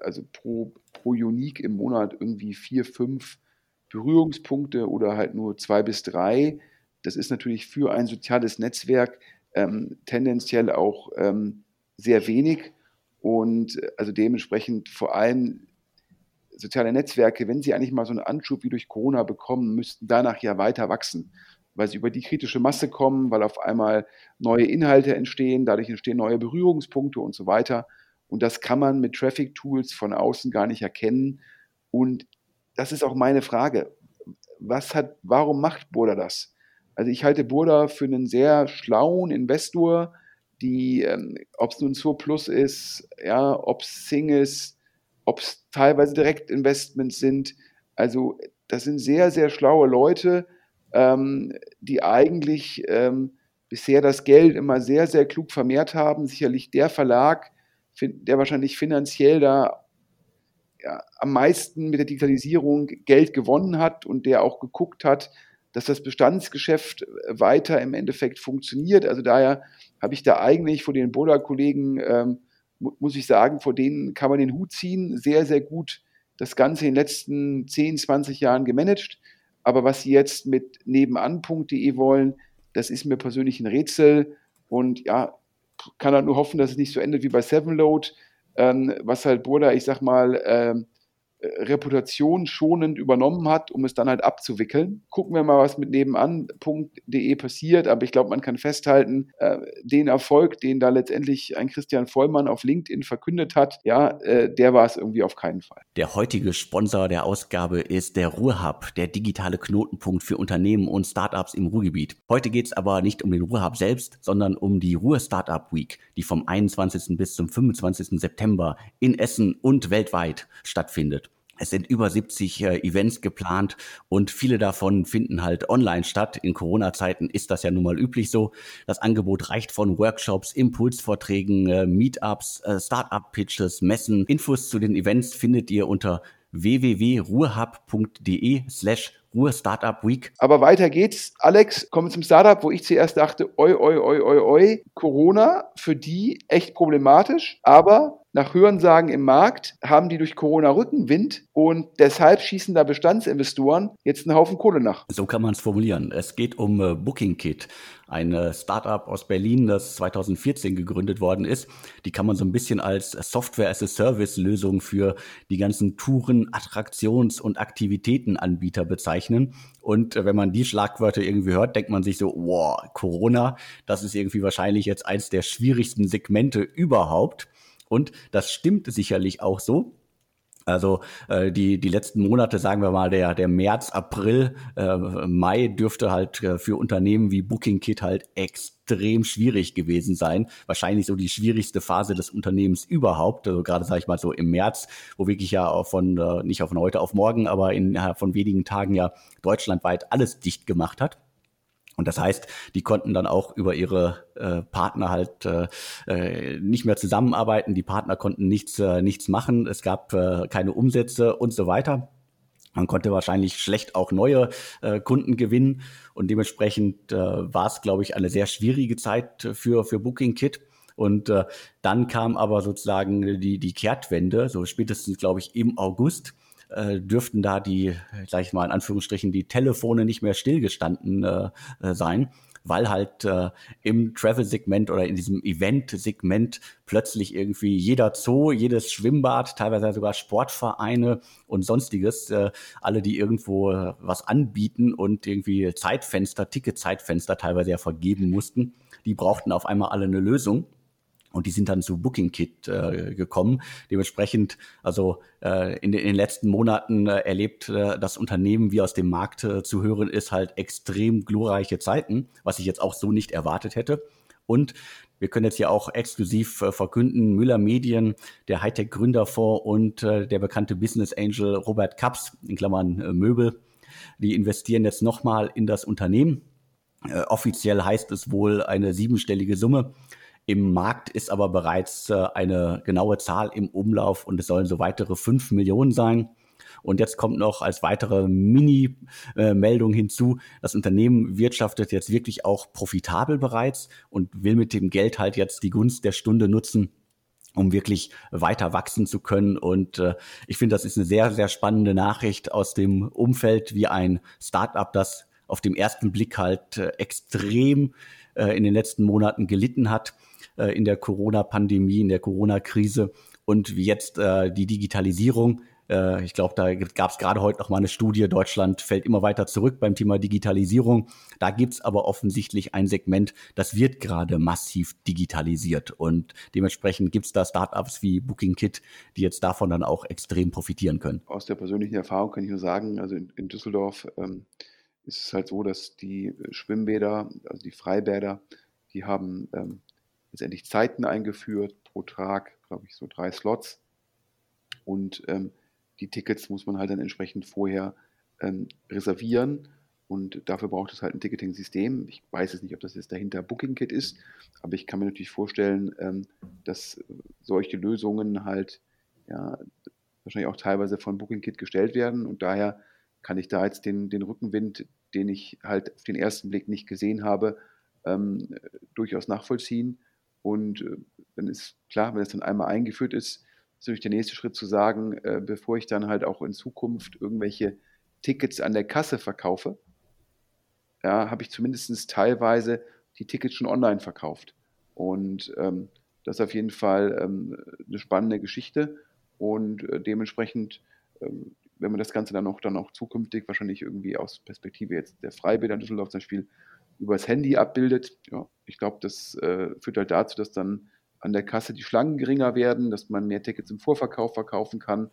also pro, pro Unique im Monat irgendwie vier, fünf Berührungspunkte oder halt nur zwei bis drei. Das ist natürlich für ein soziales Netzwerk ähm, tendenziell auch ähm, sehr wenig und also dementsprechend vor allem soziale Netzwerke, wenn sie eigentlich mal so einen Anschub wie durch Corona bekommen, müssten danach ja weiter wachsen, weil sie über die kritische Masse kommen, weil auf einmal neue Inhalte entstehen, dadurch entstehen neue Berührungspunkte und so weiter. Und das kann man mit Traffic Tools von außen gar nicht erkennen. Und das ist auch meine Frage. Was hat, warum macht Burda das? Also ich halte Burda für einen sehr schlauen Investor, die, ähm, ob es nun Surplus ist, ja, ob es Sing ist, ob es teilweise Direktinvestments sind. Also das sind sehr, sehr schlaue Leute, ähm, die eigentlich ähm, bisher das Geld immer sehr, sehr klug vermehrt haben. Sicherlich der Verlag, der wahrscheinlich finanziell da am meisten mit der Digitalisierung Geld gewonnen hat und der auch geguckt hat, dass das Bestandsgeschäft weiter im Endeffekt funktioniert. Also daher habe ich da eigentlich vor den Boda-Kollegen ähm, muss ich sagen, vor denen kann man den Hut ziehen. Sehr, sehr gut das Ganze in den letzten 10, 20 Jahren gemanagt. Aber was sie jetzt mit nebenan.de wollen, das ist mir persönlich ein Rätsel. Und ja, kann halt nur hoffen, dass es nicht so endet wie bei Sevenload, ähm, was halt Burda, ich sag mal, ähm, äh, Reputation schonend übernommen hat, um es dann halt abzuwickeln. Gucken wir mal, was mit nebenan.de passiert, aber ich glaube, man kann festhalten, äh, den Erfolg, den da letztendlich ein Christian Vollmann auf LinkedIn verkündet hat, ja, äh, der war es irgendwie auf keinen Fall. Der heutige Sponsor der Ausgabe ist der Ruhrhub, der digitale Knotenpunkt für Unternehmen und Startups im Ruhrgebiet. Heute geht es aber nicht um den Ruhrhub selbst, sondern um die Ruhr Startup Week, die vom 21. bis zum 25. September in Essen und weltweit stattfindet. Es sind über 70 äh, Events geplant und viele davon finden halt online statt. In Corona-Zeiten ist das ja nun mal üblich so. Das Angebot reicht von Workshops, Impulsvorträgen, äh, Meetups, äh, Startup-Pitches, Messen. Infos zu den Events findet ihr unter www.ruhrhub.de slash Ruhr Startup Week. Aber weiter geht's. Alex, kommen wir zum Startup, wo ich zuerst dachte, oi, oi, oi, oi, oi. Corona, für die echt problematisch, aber nach Hörensagen im Markt haben die durch Corona Rückenwind und deshalb schießen da Bestandsinvestoren jetzt einen Haufen Kohle nach. So kann man es formulieren. Es geht um äh, Booking Kit, ein äh, Startup aus Berlin, das 2014 gegründet worden ist. Die kann man so ein bisschen als Software-as-a-Service-Lösung für die ganzen Touren, Attraktions- und Aktivitätenanbieter bezeichnen. Und äh, wenn man die Schlagwörter irgendwie hört, denkt man sich so, wow, Corona, das ist irgendwie wahrscheinlich jetzt eins der schwierigsten Segmente überhaupt. Und das stimmt sicherlich auch so. Also äh, die, die letzten Monate, sagen wir mal, der, der März, April, äh, Mai dürfte halt äh, für Unternehmen wie BookingKit halt extrem schwierig gewesen sein. Wahrscheinlich so die schwierigste Phase des Unternehmens überhaupt. Also gerade sage ich mal so im März, wo wirklich ja von, äh, nicht von heute auf morgen, aber in, äh, von wenigen Tagen ja deutschlandweit alles dicht gemacht hat. Und das heißt, die konnten dann auch über ihre äh, Partner halt äh, äh, nicht mehr zusammenarbeiten. Die Partner konnten nichts, äh, nichts machen. Es gab äh, keine Umsätze und so weiter. Man konnte wahrscheinlich schlecht auch neue äh, Kunden gewinnen und dementsprechend äh, war es, glaube ich, eine sehr schwierige Zeit für, für Booking Kit. Und äh, dann kam aber sozusagen die, die Kehrtwende, so spätestens, glaube ich, im August äh, dürften da die, sag ich mal in Anführungsstrichen, die Telefone nicht mehr stillgestanden äh, äh, sein, weil halt äh, im Travel-Segment oder in diesem Event-Segment plötzlich irgendwie jeder Zoo, jedes Schwimmbad, teilweise sogar Sportvereine und sonstiges, äh, alle, die irgendwo äh, was anbieten und irgendwie Zeitfenster, Ticketzeitfenster teilweise ja vergeben mussten, die brauchten auf einmal alle eine Lösung. Und die sind dann zu Booking Kit äh, gekommen. Dementsprechend, also äh, in, den, in den letzten Monaten äh, erlebt äh, das Unternehmen, wie aus dem Markt äh, zu hören ist, halt extrem glorreiche Zeiten, was ich jetzt auch so nicht erwartet hätte. Und wir können jetzt hier auch exklusiv äh, verkünden, Müller Medien, der Hightech-Gründerfonds und äh, der bekannte Business Angel Robert Kaps, in Klammern äh, Möbel, die investieren jetzt nochmal in das Unternehmen. Offiziell heißt es wohl eine siebenstellige Summe. Im Markt ist aber bereits äh, eine genaue Zahl im Umlauf und es sollen so weitere fünf Millionen sein. Und jetzt kommt noch als weitere Mini-Meldung hinzu, das Unternehmen wirtschaftet jetzt wirklich auch profitabel bereits und will mit dem Geld halt jetzt die Gunst der Stunde nutzen, um wirklich weiter wachsen zu können. Und äh, ich finde, das ist eine sehr, sehr spannende Nachricht aus dem Umfeld, wie ein Startup, das auf dem ersten Blick halt äh, extrem äh, in den letzten Monaten gelitten hat äh, in der Corona-Pandemie, in der Corona-Krise und wie jetzt äh, die Digitalisierung äh, ich glaube, da gab es gerade heute noch mal eine Studie, Deutschland fällt immer weiter zurück beim Thema Digitalisierung. Da gibt es aber offensichtlich ein Segment, das wird gerade massiv digitalisiert. Und dementsprechend gibt es da Startups wie BookingKit, die jetzt davon dann auch extrem profitieren können. Aus der persönlichen Erfahrung kann ich nur sagen, also in, in Düsseldorf ähm, ist es halt so, dass die Schwimmbäder, also die Freibäder, die haben ähm, letztendlich Zeiten eingeführt, pro Tag, glaube ich, so drei Slots. Und ähm, die Tickets muss man halt dann entsprechend vorher ähm, reservieren und dafür braucht es halt ein Ticketing-System. Ich weiß jetzt nicht, ob das jetzt dahinter BookingKit ist, aber ich kann mir natürlich vorstellen, ähm, dass solche Lösungen halt ja, wahrscheinlich auch teilweise von BookingKit gestellt werden und daher kann ich da jetzt den, den Rückenwind, den ich halt auf den ersten Blick nicht gesehen habe, ähm, durchaus nachvollziehen. Und äh, dann ist klar, wenn es dann einmal eingeführt ist, ist natürlich der nächste Schritt zu sagen, äh, bevor ich dann halt auch in Zukunft irgendwelche Tickets an der Kasse verkaufe, ja, habe ich zumindest teilweise die Tickets schon online verkauft. Und ähm, das ist auf jeden Fall ähm, eine spannende Geschichte und äh, dementsprechend, ähm, wenn man das Ganze dann auch, dann auch zukünftig wahrscheinlich irgendwie aus Perspektive jetzt der Freibäder Düsseldorf zum Beispiel übers Handy abbildet, ja, ich glaube, das äh, führt halt dazu, dass dann an der Kasse die Schlangen geringer werden, dass man mehr Tickets im Vorverkauf verkaufen kann,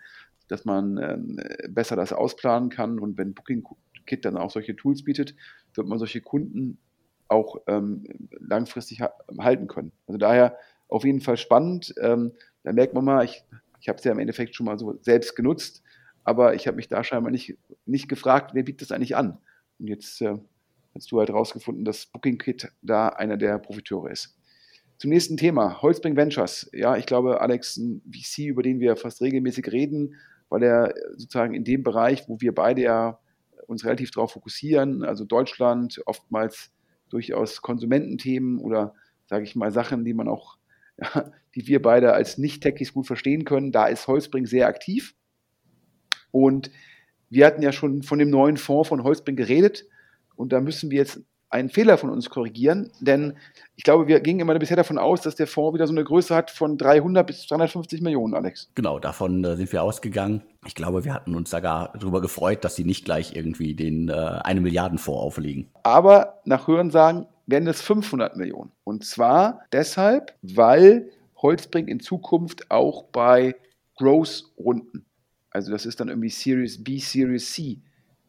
dass man ähm, besser das ausplanen kann. Und wenn Booking Kit dann auch solche Tools bietet, wird man solche Kunden auch ähm, langfristig ha halten können. Also daher auf jeden Fall spannend. Ähm, da merkt man mal, ich, ich habe es ja im Endeffekt schon mal so selbst genutzt, aber ich habe mich da scheinbar nicht, nicht gefragt, wer bietet das eigentlich an? Und jetzt äh, hast du halt rausgefunden, dass Booking Kit da einer der Profiteure ist. Zum nächsten Thema, Holzbring Ventures. Ja, ich glaube, Alex, ein VC, über den wir fast regelmäßig reden, weil er sozusagen in dem Bereich, wo wir beide ja uns relativ darauf fokussieren, also Deutschland, oftmals durchaus Konsumententhemen oder, sage ich mal, Sachen, die man auch, ja, die wir beide als Nicht-Techies gut verstehen können, da ist Holzbring sehr aktiv. Und wir hatten ja schon von dem neuen Fonds von Holzbring geredet. Und da müssen wir jetzt einen Fehler von uns korrigieren, denn ich glaube, wir gingen immer bisher davon aus, dass der Fonds wieder so eine Größe hat von 300 bis 350 Millionen, Alex. Genau, davon äh, sind wir ausgegangen. Ich glaube, wir hatten uns sogar darüber gefreut, dass sie nicht gleich irgendwie den äh, eine Milliardenfonds auflegen. Aber nach Hörensagen werden es 500 Millionen. Und zwar deshalb, weil Holzbrink in Zukunft auch bei Growth-Runden, also das ist dann irgendwie Series B, Series C,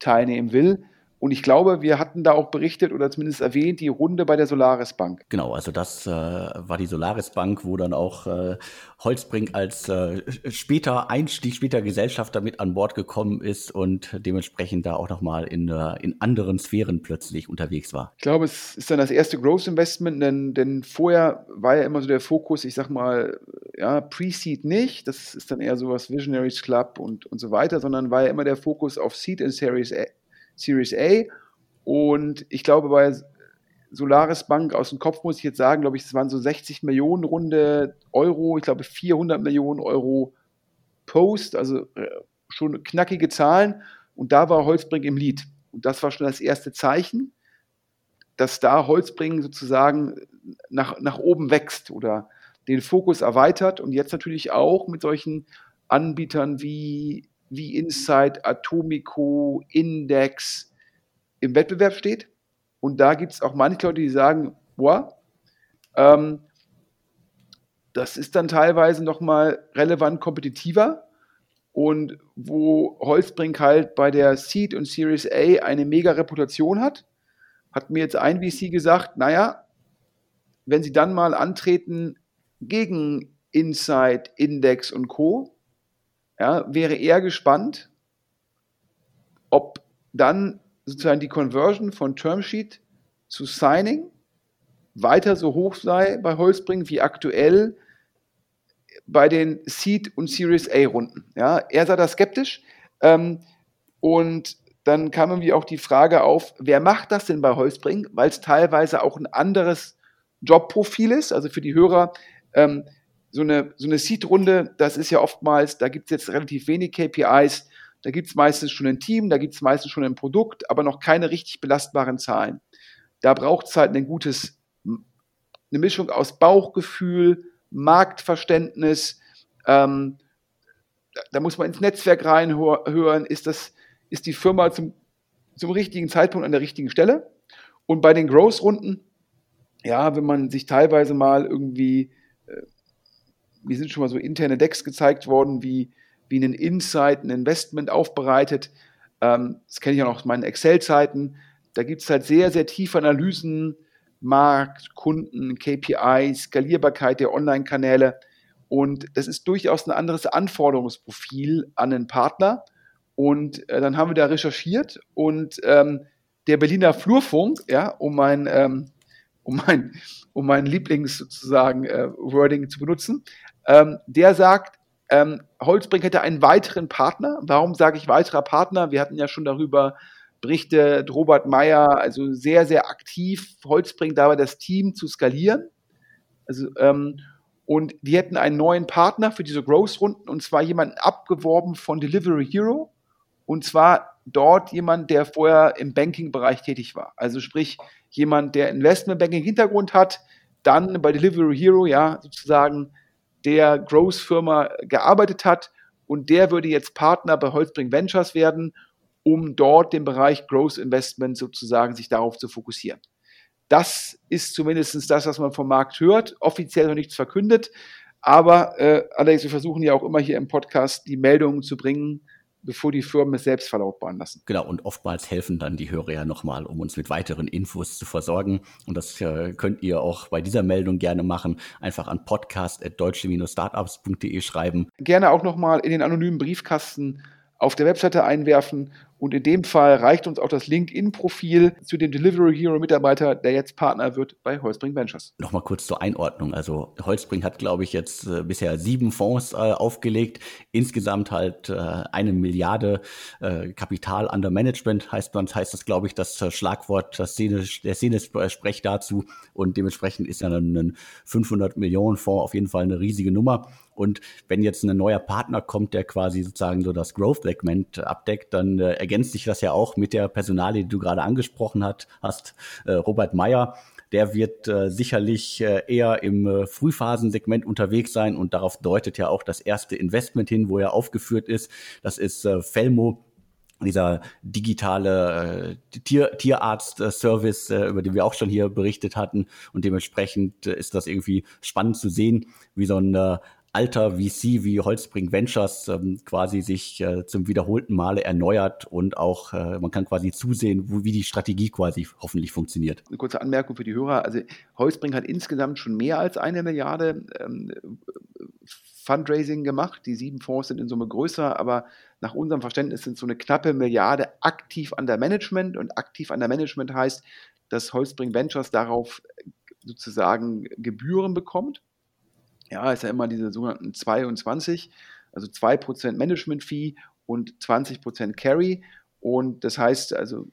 teilnehmen will. Und ich glaube, wir hatten da auch berichtet oder zumindest erwähnt, die Runde bei der Solaris Bank. Genau, also das äh, war die Solaris Bank, wo dann auch äh, Holzbrink als äh, später Einstieg, später Gesellschafter mit an Bord gekommen ist und dementsprechend da auch nochmal in, äh, in anderen Sphären plötzlich unterwegs war. Ich glaube, es ist dann das erste Growth Investment, denn, denn vorher war ja immer so der Fokus, ich sag mal, ja, Pre-Seed nicht, das ist dann eher sowas Visionaries Club und, und so weiter, sondern war ja immer der Fokus auf Seed in Series A Series A. Und ich glaube, bei Solaris Bank aus dem Kopf muss ich jetzt sagen, glaube ich, es waren so 60 Millionen Runde Euro, ich glaube 400 Millionen Euro Post, also äh, schon knackige Zahlen. Und da war Holzbrink im Lied. Und das war schon das erste Zeichen, dass da Holzbring sozusagen nach, nach oben wächst oder den Fokus erweitert und jetzt natürlich auch mit solchen Anbietern wie wie Insight, Atomico, Index im Wettbewerb steht. Und da gibt es auch manche Leute, die sagen, boah, ähm, das ist dann teilweise nochmal relevant kompetitiver. Und wo Holzbrink halt bei der Seed und Series A eine mega Reputation hat, hat mir jetzt ein VC gesagt, naja, wenn sie dann mal antreten gegen Insight, Index und Co., ja, wäre eher gespannt, ob dann sozusagen die Conversion von Termsheet zu Signing weiter so hoch sei bei Holzbring wie aktuell bei den Seed und Series A Runden. Ja, er sah da skeptisch, Ähm, und dann kam irgendwie auch die Frage auf, wer macht das denn bei Holzbring? Weil es teilweise auch ein anderes Jobprofil ist. Also für die Hörer, ähm, so eine, so eine Seed-Runde, das ist ja oftmals, da gibt es jetzt relativ wenig KPIs, da gibt es meistens schon ein Team, da gibt es meistens schon ein Produkt, aber noch keine richtig belastbaren Zahlen. Da braucht es halt ein gutes, eine Mischung aus Bauchgefühl, Marktverständnis, ähm, da, muss man ins Netzwerk reinhören, ist das, ist die Firma zum, zum richtigen Zeitpunkt an der richtigen Stelle. Und bei den Growth-Runden, ja, wenn man sich teilweise mal irgendwie, äh, mir sind schon mal so interne Decks gezeigt worden, wie, wie ein Insight, ein Investment aufbereitet. Ähm, das kenne ich auch noch aus meinen Excel-Zeiten. Da gibt es halt sehr, sehr tiefe Analysen, Markt, Kunden, KPI, Skalierbarkeit der Online-Kanäle. Und das ist durchaus ein anderes Anforderungsprofil an einen Partner. Und äh, dann haben wir da recherchiert und ähm, der Berliner Flurfunk, ja, um mein, ähm, um mein, um mein Lieblings sozusagen äh, Wording zu benutzen, ähm, der sagt, ähm, Holzbrink hätte einen weiteren Partner. Warum sage ich weiterer Partner? Wir hatten ja schon darüber berichtet, Robert Meyer, also sehr, sehr aktiv, Holzbrink dabei das Team zu skalieren. Also, ähm, und die hätten einen neuen Partner für diese Growth-Runden und zwar jemanden abgeworben von Delivery Hero. Und zwar dort jemand, der vorher im Banking-Bereich tätig war. Also sprich, jemand, der Investment-Banking-Hintergrund hat, dann bei Delivery Hero, ja, sozusagen der Growth-Firma gearbeitet hat. Und der würde jetzt Partner bei Holzbring Ventures werden, um dort den Bereich Growth Investment sozusagen sich darauf zu fokussieren. Das ist zumindest das, was man vom Markt hört, offiziell noch nichts verkündet, aber äh, allerdings, wir versuchen ja auch immer hier im Podcast die Meldungen zu bringen, bevor die Firmen es selbst verlautbaren lassen. Genau, und oftmals helfen dann die Hörer ja nochmal, um uns mit weiteren Infos zu versorgen. Und das äh, könnt ihr auch bei dieser Meldung gerne machen. Einfach an podcast.deutsche-startups.de schreiben. Gerne auch nochmal in den anonymen Briefkasten auf der Webseite einwerfen. Und in dem Fall reicht uns auch das LinkedIn-Profil zu dem Delivery Hero Mitarbeiter, der jetzt Partner wird bei Holzbring Ventures. Nochmal kurz zur Einordnung. Also Holzbring hat, glaube ich, jetzt äh, bisher sieben Fonds äh, aufgelegt. Insgesamt halt äh, eine Milliarde äh, Kapital under Management heißt man, heißt das, glaube ich, das äh, Schlagwort, das Szene, der Szene-Sprech dazu. Und dementsprechend ist ja ein 500 Millionen Fonds auf jeden Fall eine riesige Nummer. Und wenn jetzt ein neuer Partner kommt, der quasi sozusagen so das Growth-Segment abdeckt, dann äh, ergänzt sich das ja auch mit der Personalie, die du gerade angesprochen hat, hast, äh, Robert Meyer. Der wird äh, sicherlich äh, eher im äh, Frühphasensegment unterwegs sein und darauf deutet ja auch das erste Investment hin, wo er aufgeführt ist. Das ist äh, Felmo dieser digitale äh, Tier, Tierarzt-Service, äh, über den wir auch schon hier berichtet hatten. Und dementsprechend äh, ist das irgendwie spannend zu sehen, wie so ein äh, alter VC wie Holzbring Ventures ähm, quasi sich äh, zum wiederholten Male erneuert und auch äh, man kann quasi zusehen, wo, wie die Strategie quasi hoffentlich funktioniert. Eine kurze Anmerkung für die Hörer. Also Holzbring hat insgesamt schon mehr als eine Milliarde ähm, Fundraising gemacht. Die sieben Fonds sind in Summe größer, aber nach unserem Verständnis sind so eine knappe Milliarde aktiv an der Management und aktiv an der Management heißt, dass Holzbring Ventures darauf sozusagen Gebühren bekommt ja, ist ja immer diese sogenannten 22, also 2% Management-Fee und 20% Carry. Und das heißt, also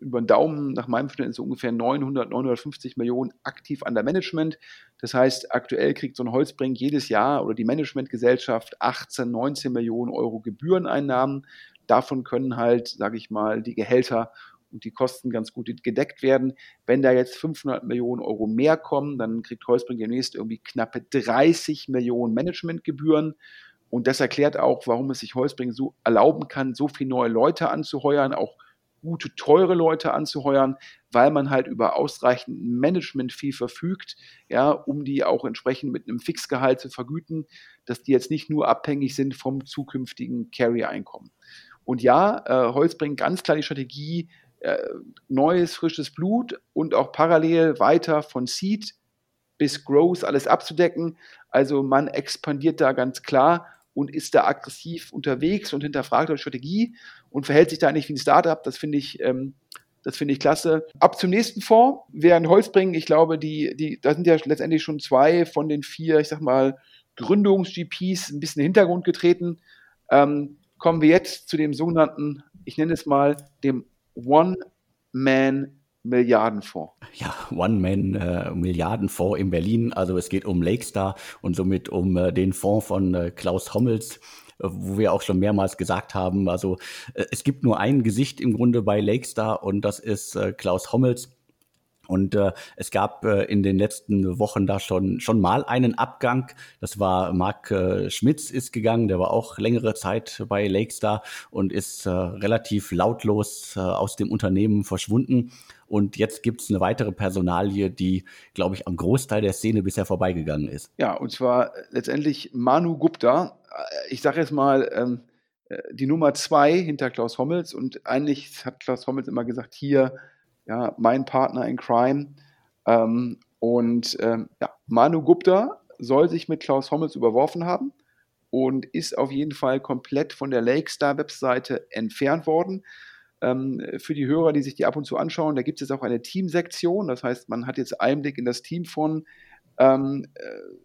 über den Daumen nach meinem Verständnis ungefähr 900, 950 Millionen aktiv an der Management. Das heißt, aktuell kriegt so ein Holzbring jedes Jahr oder die Managementgesellschaft 18, 19 Millionen Euro Gebühreneinnahmen. Davon können halt, sage ich mal, die Gehälter und die Kosten ganz gut gedeckt werden. Wenn da jetzt 500 Millionen Euro mehr kommen, dann kriegt Holzbring demnächst irgendwie knappe 30 Millionen Managementgebühren. Und das erklärt auch, warum es sich Holzbring so erlauben kann, so viele neue Leute anzuheuern, auch gute, teure Leute anzuheuern, weil man halt über ausreichend Management-Fee verfügt, ja, um die auch entsprechend mit einem Fixgehalt zu vergüten, dass die jetzt nicht nur abhängig sind vom zukünftigen Carry-Einkommen. Und ja, äh, Holzbring ganz klar die Strategie, äh, neues, frisches Blut und auch parallel weiter von Seed bis Growth alles abzudecken. Also man expandiert da ganz klar und ist da aggressiv unterwegs und hinterfragt die Strategie und verhält sich da nicht wie ein Startup. Das finde ich, ähm, das finde ich klasse. Ab zum nächsten Fonds während Holzbringen. Ich glaube, die, die, da sind ja letztendlich schon zwei von den vier, ich sag mal, Gründungs-GPs ein bisschen in den Hintergrund getreten. Ähm, kommen wir jetzt zu dem sogenannten, ich nenne es mal, dem One-Man Milliardenfonds. Ja, One-Man-Milliardenfonds äh, in Berlin. Also es geht um Lakestar und somit um äh, den Fonds von äh, Klaus Hommels wo wir auch schon mehrmals gesagt haben, also es gibt nur ein Gesicht im Grunde bei Lakestar und das ist Klaus Hommels. Und äh, es gab äh, in den letzten Wochen da schon schon mal einen Abgang. Das war Marc äh, Schmitz ist gegangen, der war auch längere Zeit bei Lakestar und ist äh, relativ lautlos äh, aus dem Unternehmen verschwunden. Und jetzt gibt es eine weitere Personalie, die, glaube ich, am Großteil der Szene bisher vorbeigegangen ist. Ja, und zwar letztendlich Manu Gupta. Ich sage jetzt mal, ähm, äh, die Nummer zwei hinter Klaus Hommels. Und eigentlich hat Klaus Hommels immer gesagt, hier, ja, mein Partner in Crime. Ähm, und ähm, ja, Manu Gupta soll sich mit Klaus Hommels überworfen haben und ist auf jeden Fall komplett von der Lakestar-Webseite entfernt worden. Ähm, für die Hörer, die sich die ab und zu anschauen, da gibt es jetzt auch eine Teamsektion. Das heißt, man hat jetzt Einblick in das Team von, ähm, äh,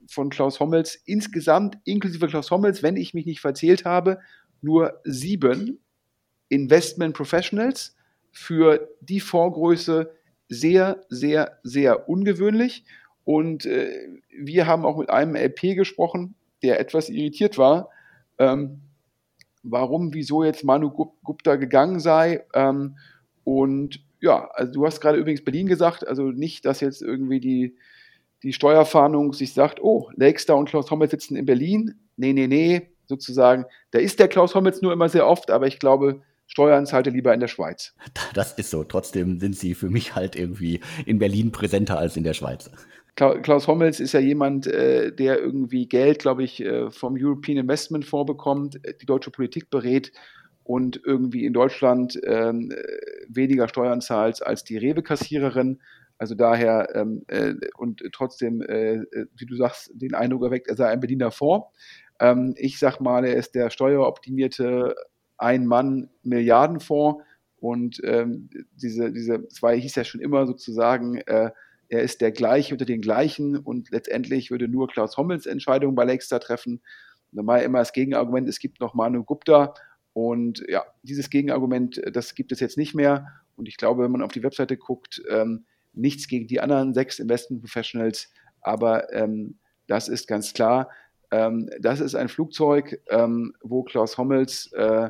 von Klaus Hommels. Insgesamt, inklusive Klaus Hommels, wenn ich mich nicht verzählt habe, nur sieben Investment Professionals für die Vorgröße sehr, sehr, sehr ungewöhnlich. Und äh, wir haben auch mit einem LP gesprochen, der etwas irritiert war, ähm, warum, wieso jetzt Manu Gupta gegangen sei. Ähm, und ja, also du hast gerade übrigens Berlin gesagt, also nicht, dass jetzt irgendwie die, die Steuerfahndung sich sagt, oh, Lakestar und Klaus Hommels sitzen in Berlin. Nee, nee, nee, sozusagen. Da ist der Klaus Hommels nur immer sehr oft, aber ich glaube, Steuern zahlt er lieber in der Schweiz. Das ist so. Trotzdem sind sie für mich halt irgendwie in Berlin präsenter als in der Schweiz. Klaus Hommels ist ja jemand, äh, der irgendwie Geld, glaube ich, äh, vom European Investment Fonds bekommt, äh, die deutsche Politik berät und irgendwie in Deutschland ähm, weniger Steuern zahlt als die Rewe-Kassiererin. Also daher ähm, und trotzdem, wie du sagst, den Eindruck erweckt, er sei ein Berliner Fonds. Ähm, ich sag mal, er ist der steueroptimierte Ein-Mann-Milliardenfonds. Und diese, diese zwei hieß ja schon immer sozusagen, er ist der gleiche unter den gleichen. Und letztendlich würde nur Klaus Hommels Entscheidungen bei Lakestar treffen. Und dann war immer das Gegenargument, es gibt noch Manu Gupta. Und ja, dieses Gegenargument, das gibt es jetzt nicht mehr. Und ich glaube, wenn man auf die Webseite guckt, ähm, nichts gegen die anderen sechs Investment Professionals, aber ähm, das ist ganz klar, ähm, das ist ein Flugzeug, ähm, wo Klaus Hommels äh,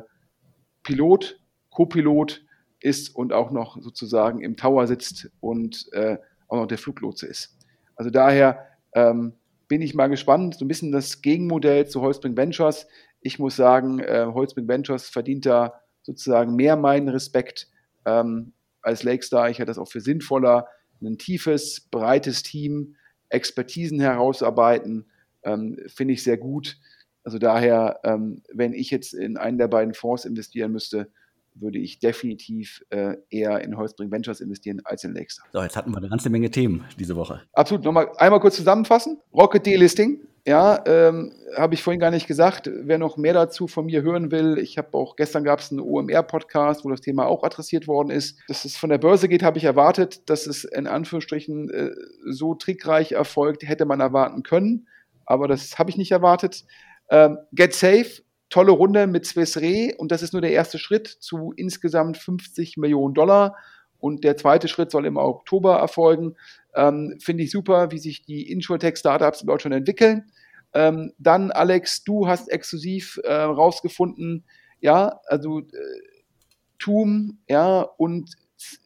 Pilot, Co-Pilot ist und auch noch sozusagen im Tower sitzt und äh, auch noch der Fluglotse ist. Also daher ähm, bin ich mal gespannt, so ein bisschen das Gegenmodell zu Holzbrink Ventures. Ich muss sagen, äh, Holzbrink Ventures verdient da sozusagen mehr meinen Respekt ähm, als Lakestar. Ich halte das auch für sinnvoller, ein tiefes, breites Team, Expertisen herausarbeiten, ähm, finde ich sehr gut. Also daher, ähm, wenn ich jetzt in einen der beiden Fonds investieren müsste, würde ich definitiv äh, eher in Holzbring Ventures investieren als in Lakestar. So, jetzt hatten wir eine ganze Menge Themen diese Woche. Absolut. Nochmal einmal kurz zusammenfassen. Rocket Delisting. Ja, ähm, habe ich vorhin gar nicht gesagt. Wer noch mehr dazu von mir hören will, ich habe auch gestern gab es einen OMR-Podcast, wo das Thema auch adressiert worden ist. Dass es von der Börse geht, habe ich erwartet. Dass es in Anführungsstrichen äh, so trickreich erfolgt, hätte man erwarten können. Aber das habe ich nicht erwartet. Ähm, Get Safe tolle Runde mit Swiss Re und das ist nur der erste Schritt zu insgesamt 50 Millionen Dollar. Und der zweite Schritt soll im Oktober erfolgen. Ähm, Finde ich super, wie sich die Insurtech-Startups in Deutschland entwickeln. Ähm, dann, Alex, du hast exklusiv äh, rausgefunden, ja, also äh, TUM, ja, und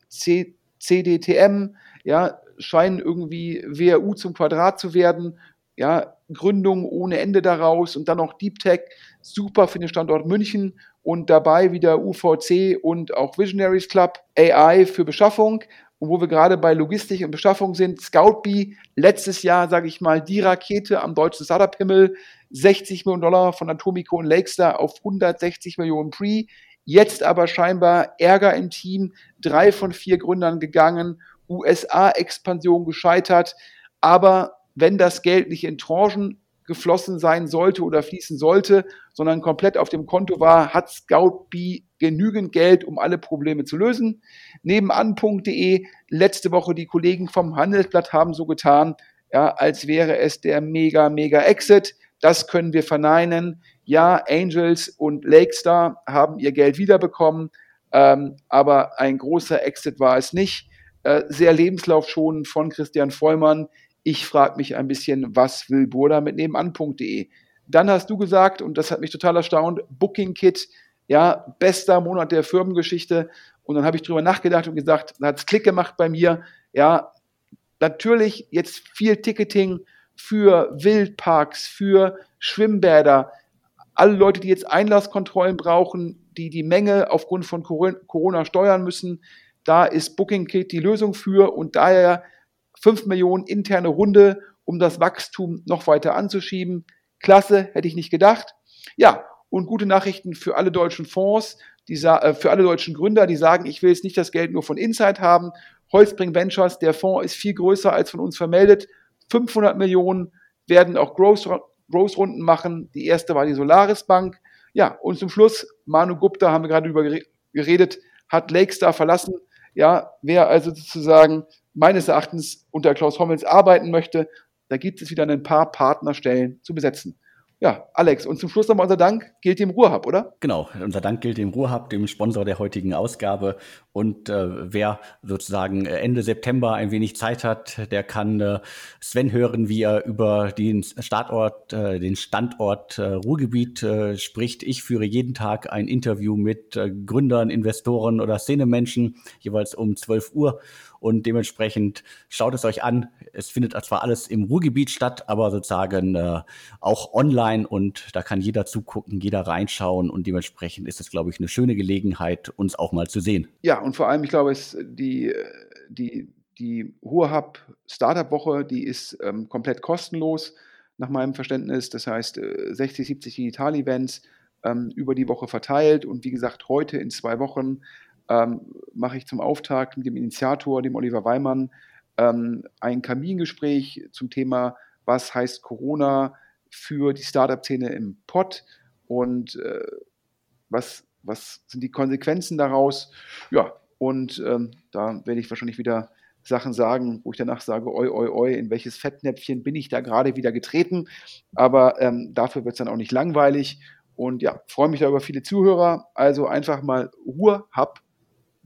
C CDTM, ja, scheinen irgendwie WRU zum Quadrat zu werden. Ja, Gründung ohne Ende daraus und dann noch Deep Tech super für den Standort München und dabei wieder UVC und auch Visionaries Club, AI für Beschaffung. Und wo wir gerade bei Logistik und Beschaffung sind, Scoutbee, letztes Jahr, sage ich mal, die Rakete am deutschen Startup-Himmel, 60 Millionen Dollar von Atomico und Lakestar auf 160 Millionen Pre. Jetzt aber scheinbar Ärger im Team, drei von vier Gründern gegangen, USA-Expansion gescheitert. Aber wenn das Geld nicht in Tranchen geflossen sein sollte oder fließen sollte, sondern komplett auf dem Konto war, hat ScoutBee genügend Geld, um alle Probleme zu lösen. Nebenan.de, letzte Woche die Kollegen vom Handelsblatt haben so getan, ja, als wäre es der mega, mega Exit. Das können wir verneinen. Ja, Angels und Lakestar haben ihr Geld wiederbekommen, ähm, aber ein großer Exit war es nicht. Äh, sehr lebenslaufschonend von Christian Vollmann. Ich frage mich ein bisschen, was will Burda mit nebenan.de? Dann hast du gesagt, und das hat mich total erstaunt, Booking Kit, ja, bester Monat der Firmengeschichte. Und dann habe ich drüber nachgedacht und gesagt, da hat es Klick gemacht bei mir. Ja, natürlich jetzt viel Ticketing für Wildparks, für Schwimmbäder, alle Leute, die jetzt Einlasskontrollen brauchen, die die Menge aufgrund von Corona steuern müssen, da ist BookingKit die Lösung für und daher 5 Millionen interne Runde, um das Wachstum noch weiter anzuschieben. Klasse, hätte ich nicht gedacht. Ja, und gute Nachrichten für alle deutschen Fonds, die, äh, für alle deutschen Gründer, die sagen, ich will jetzt nicht das Geld nur von Inside haben. Holzbring Ventures, der Fonds ist viel größer als von uns vermeldet. 500 Millionen werden auch Growth, Growth-Runden machen. Die erste war die Solaris Bank. Ja, und zum Schluss, Manu Gupta, haben wir gerade über geredet, hat Lakestar verlassen. Ja, wer also sozusagen meines Erachtens unter Klaus Hommels arbeiten möchte, da gibt es wieder ein paar Partnerstellen zu besetzen. Ja, Alex, und zum Schluss nochmal unser Dank gilt dem Ruhrhub, oder? Genau, unser Dank gilt dem Ruhrhub, dem Sponsor der heutigen Ausgabe. Und äh, wer sozusagen Ende September ein wenig Zeit hat, der kann äh, Sven hören, wie er über den Startort, äh, den Standort äh, Ruhrgebiet äh, spricht. Ich führe jeden Tag ein Interview mit äh, Gründern, Investoren oder Szenemenschen, jeweils um 12 Uhr. Und dementsprechend schaut es euch an. Es findet zwar alles im Ruhrgebiet statt, aber sozusagen äh, auch online und da kann jeder zugucken, jeder reinschauen und dementsprechend ist es, glaube ich, eine schöne Gelegenheit, uns auch mal zu sehen. Ja, und vor allem, ich glaube, es die, die, die Ruhrhub Startup Woche, die ist ähm, komplett kostenlos nach meinem Verständnis. Das heißt, 60, äh, 70 Digital-Events ähm, über die Woche verteilt und wie gesagt, heute in zwei Wochen ähm, mache ich zum Auftakt mit dem Initiator, dem Oliver Weimann, ähm, ein Kamingespräch zum Thema, was heißt Corona für die Startup-Szene im Pott und äh, was, was sind die Konsequenzen daraus. Ja, und ähm, da werde ich wahrscheinlich wieder Sachen sagen, wo ich danach sage, oi, oi, oi, in welches Fettnäpfchen bin ich da gerade wieder getreten. Aber ähm, dafür wird es dann auch nicht langweilig. Und ja, freue mich da über viele Zuhörer. Also einfach mal Ruhr-Hub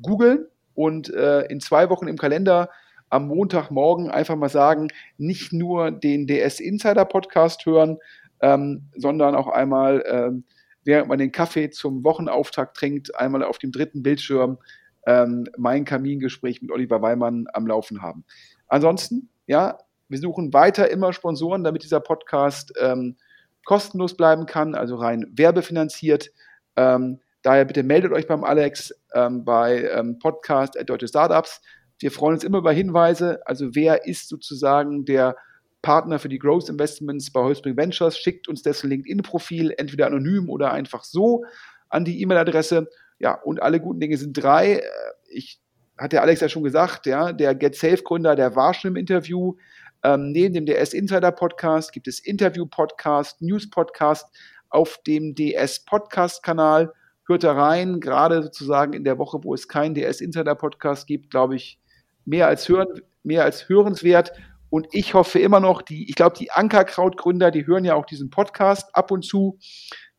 googeln und äh, in zwei Wochen im Kalender am Montagmorgen einfach mal sagen, nicht nur den DS Insider Podcast hören, ähm, sondern auch einmal, ähm, während man den Kaffee zum Wochenauftakt trinkt, einmal auf dem dritten Bildschirm ähm, mein Kamingespräch mit Oliver Weimann am Laufen haben. Ansonsten, ja, wir suchen weiter immer Sponsoren, damit dieser Podcast ähm, kostenlos bleiben kann, also rein werbefinanziert. Ähm, Daher bitte meldet euch beim Alex ähm, bei ähm, Podcast at Deutsche Startups. Wir freuen uns immer über Hinweise. Also wer ist sozusagen der Partner für die Growth Investments bei Holzbring Ventures? Schickt uns dessen LinkedIn-Profil entweder anonym oder einfach so an die E-Mail-Adresse. Ja, und alle guten Dinge sind drei. Äh, ich hat der Alex ja schon gesagt, ja, der Get Safe Gründer, der war schon im Interview. Ähm, neben dem DS Insider Podcast gibt es Interview Podcast, News Podcast auf dem DS Podcast Kanal hört da rein, gerade sozusagen in der Woche, wo es keinen DS Insider Podcast gibt, glaube ich, mehr als hören, mehr als hörenswert. Und ich hoffe immer noch, die, ich glaube, die Ankerkraut-Gründer, die hören ja auch diesen Podcast ab und zu,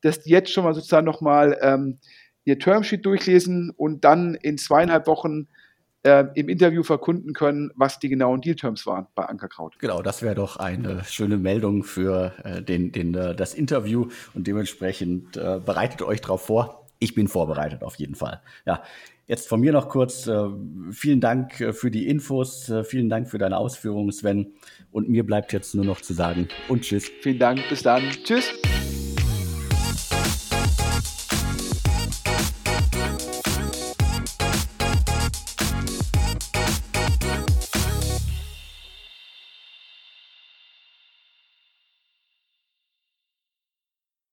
dass die jetzt schon mal sozusagen nochmal ähm, ihr Termsheet durchlesen und dann in zweieinhalb Wochen äh, im Interview verkunden können, was die genauen Deal-Terms waren bei Ankerkraut. Genau, das wäre doch eine schöne Meldung für äh, den, den, äh, das Interview und dementsprechend äh, bereitet euch darauf vor ich bin vorbereitet auf jeden Fall. Ja, jetzt von mir noch kurz äh, vielen Dank äh, für die Infos, äh, vielen Dank für deine Ausführungen, Sven. Und mir bleibt jetzt nur noch zu sagen und tschüss. Vielen Dank, bis dann. Tschüss.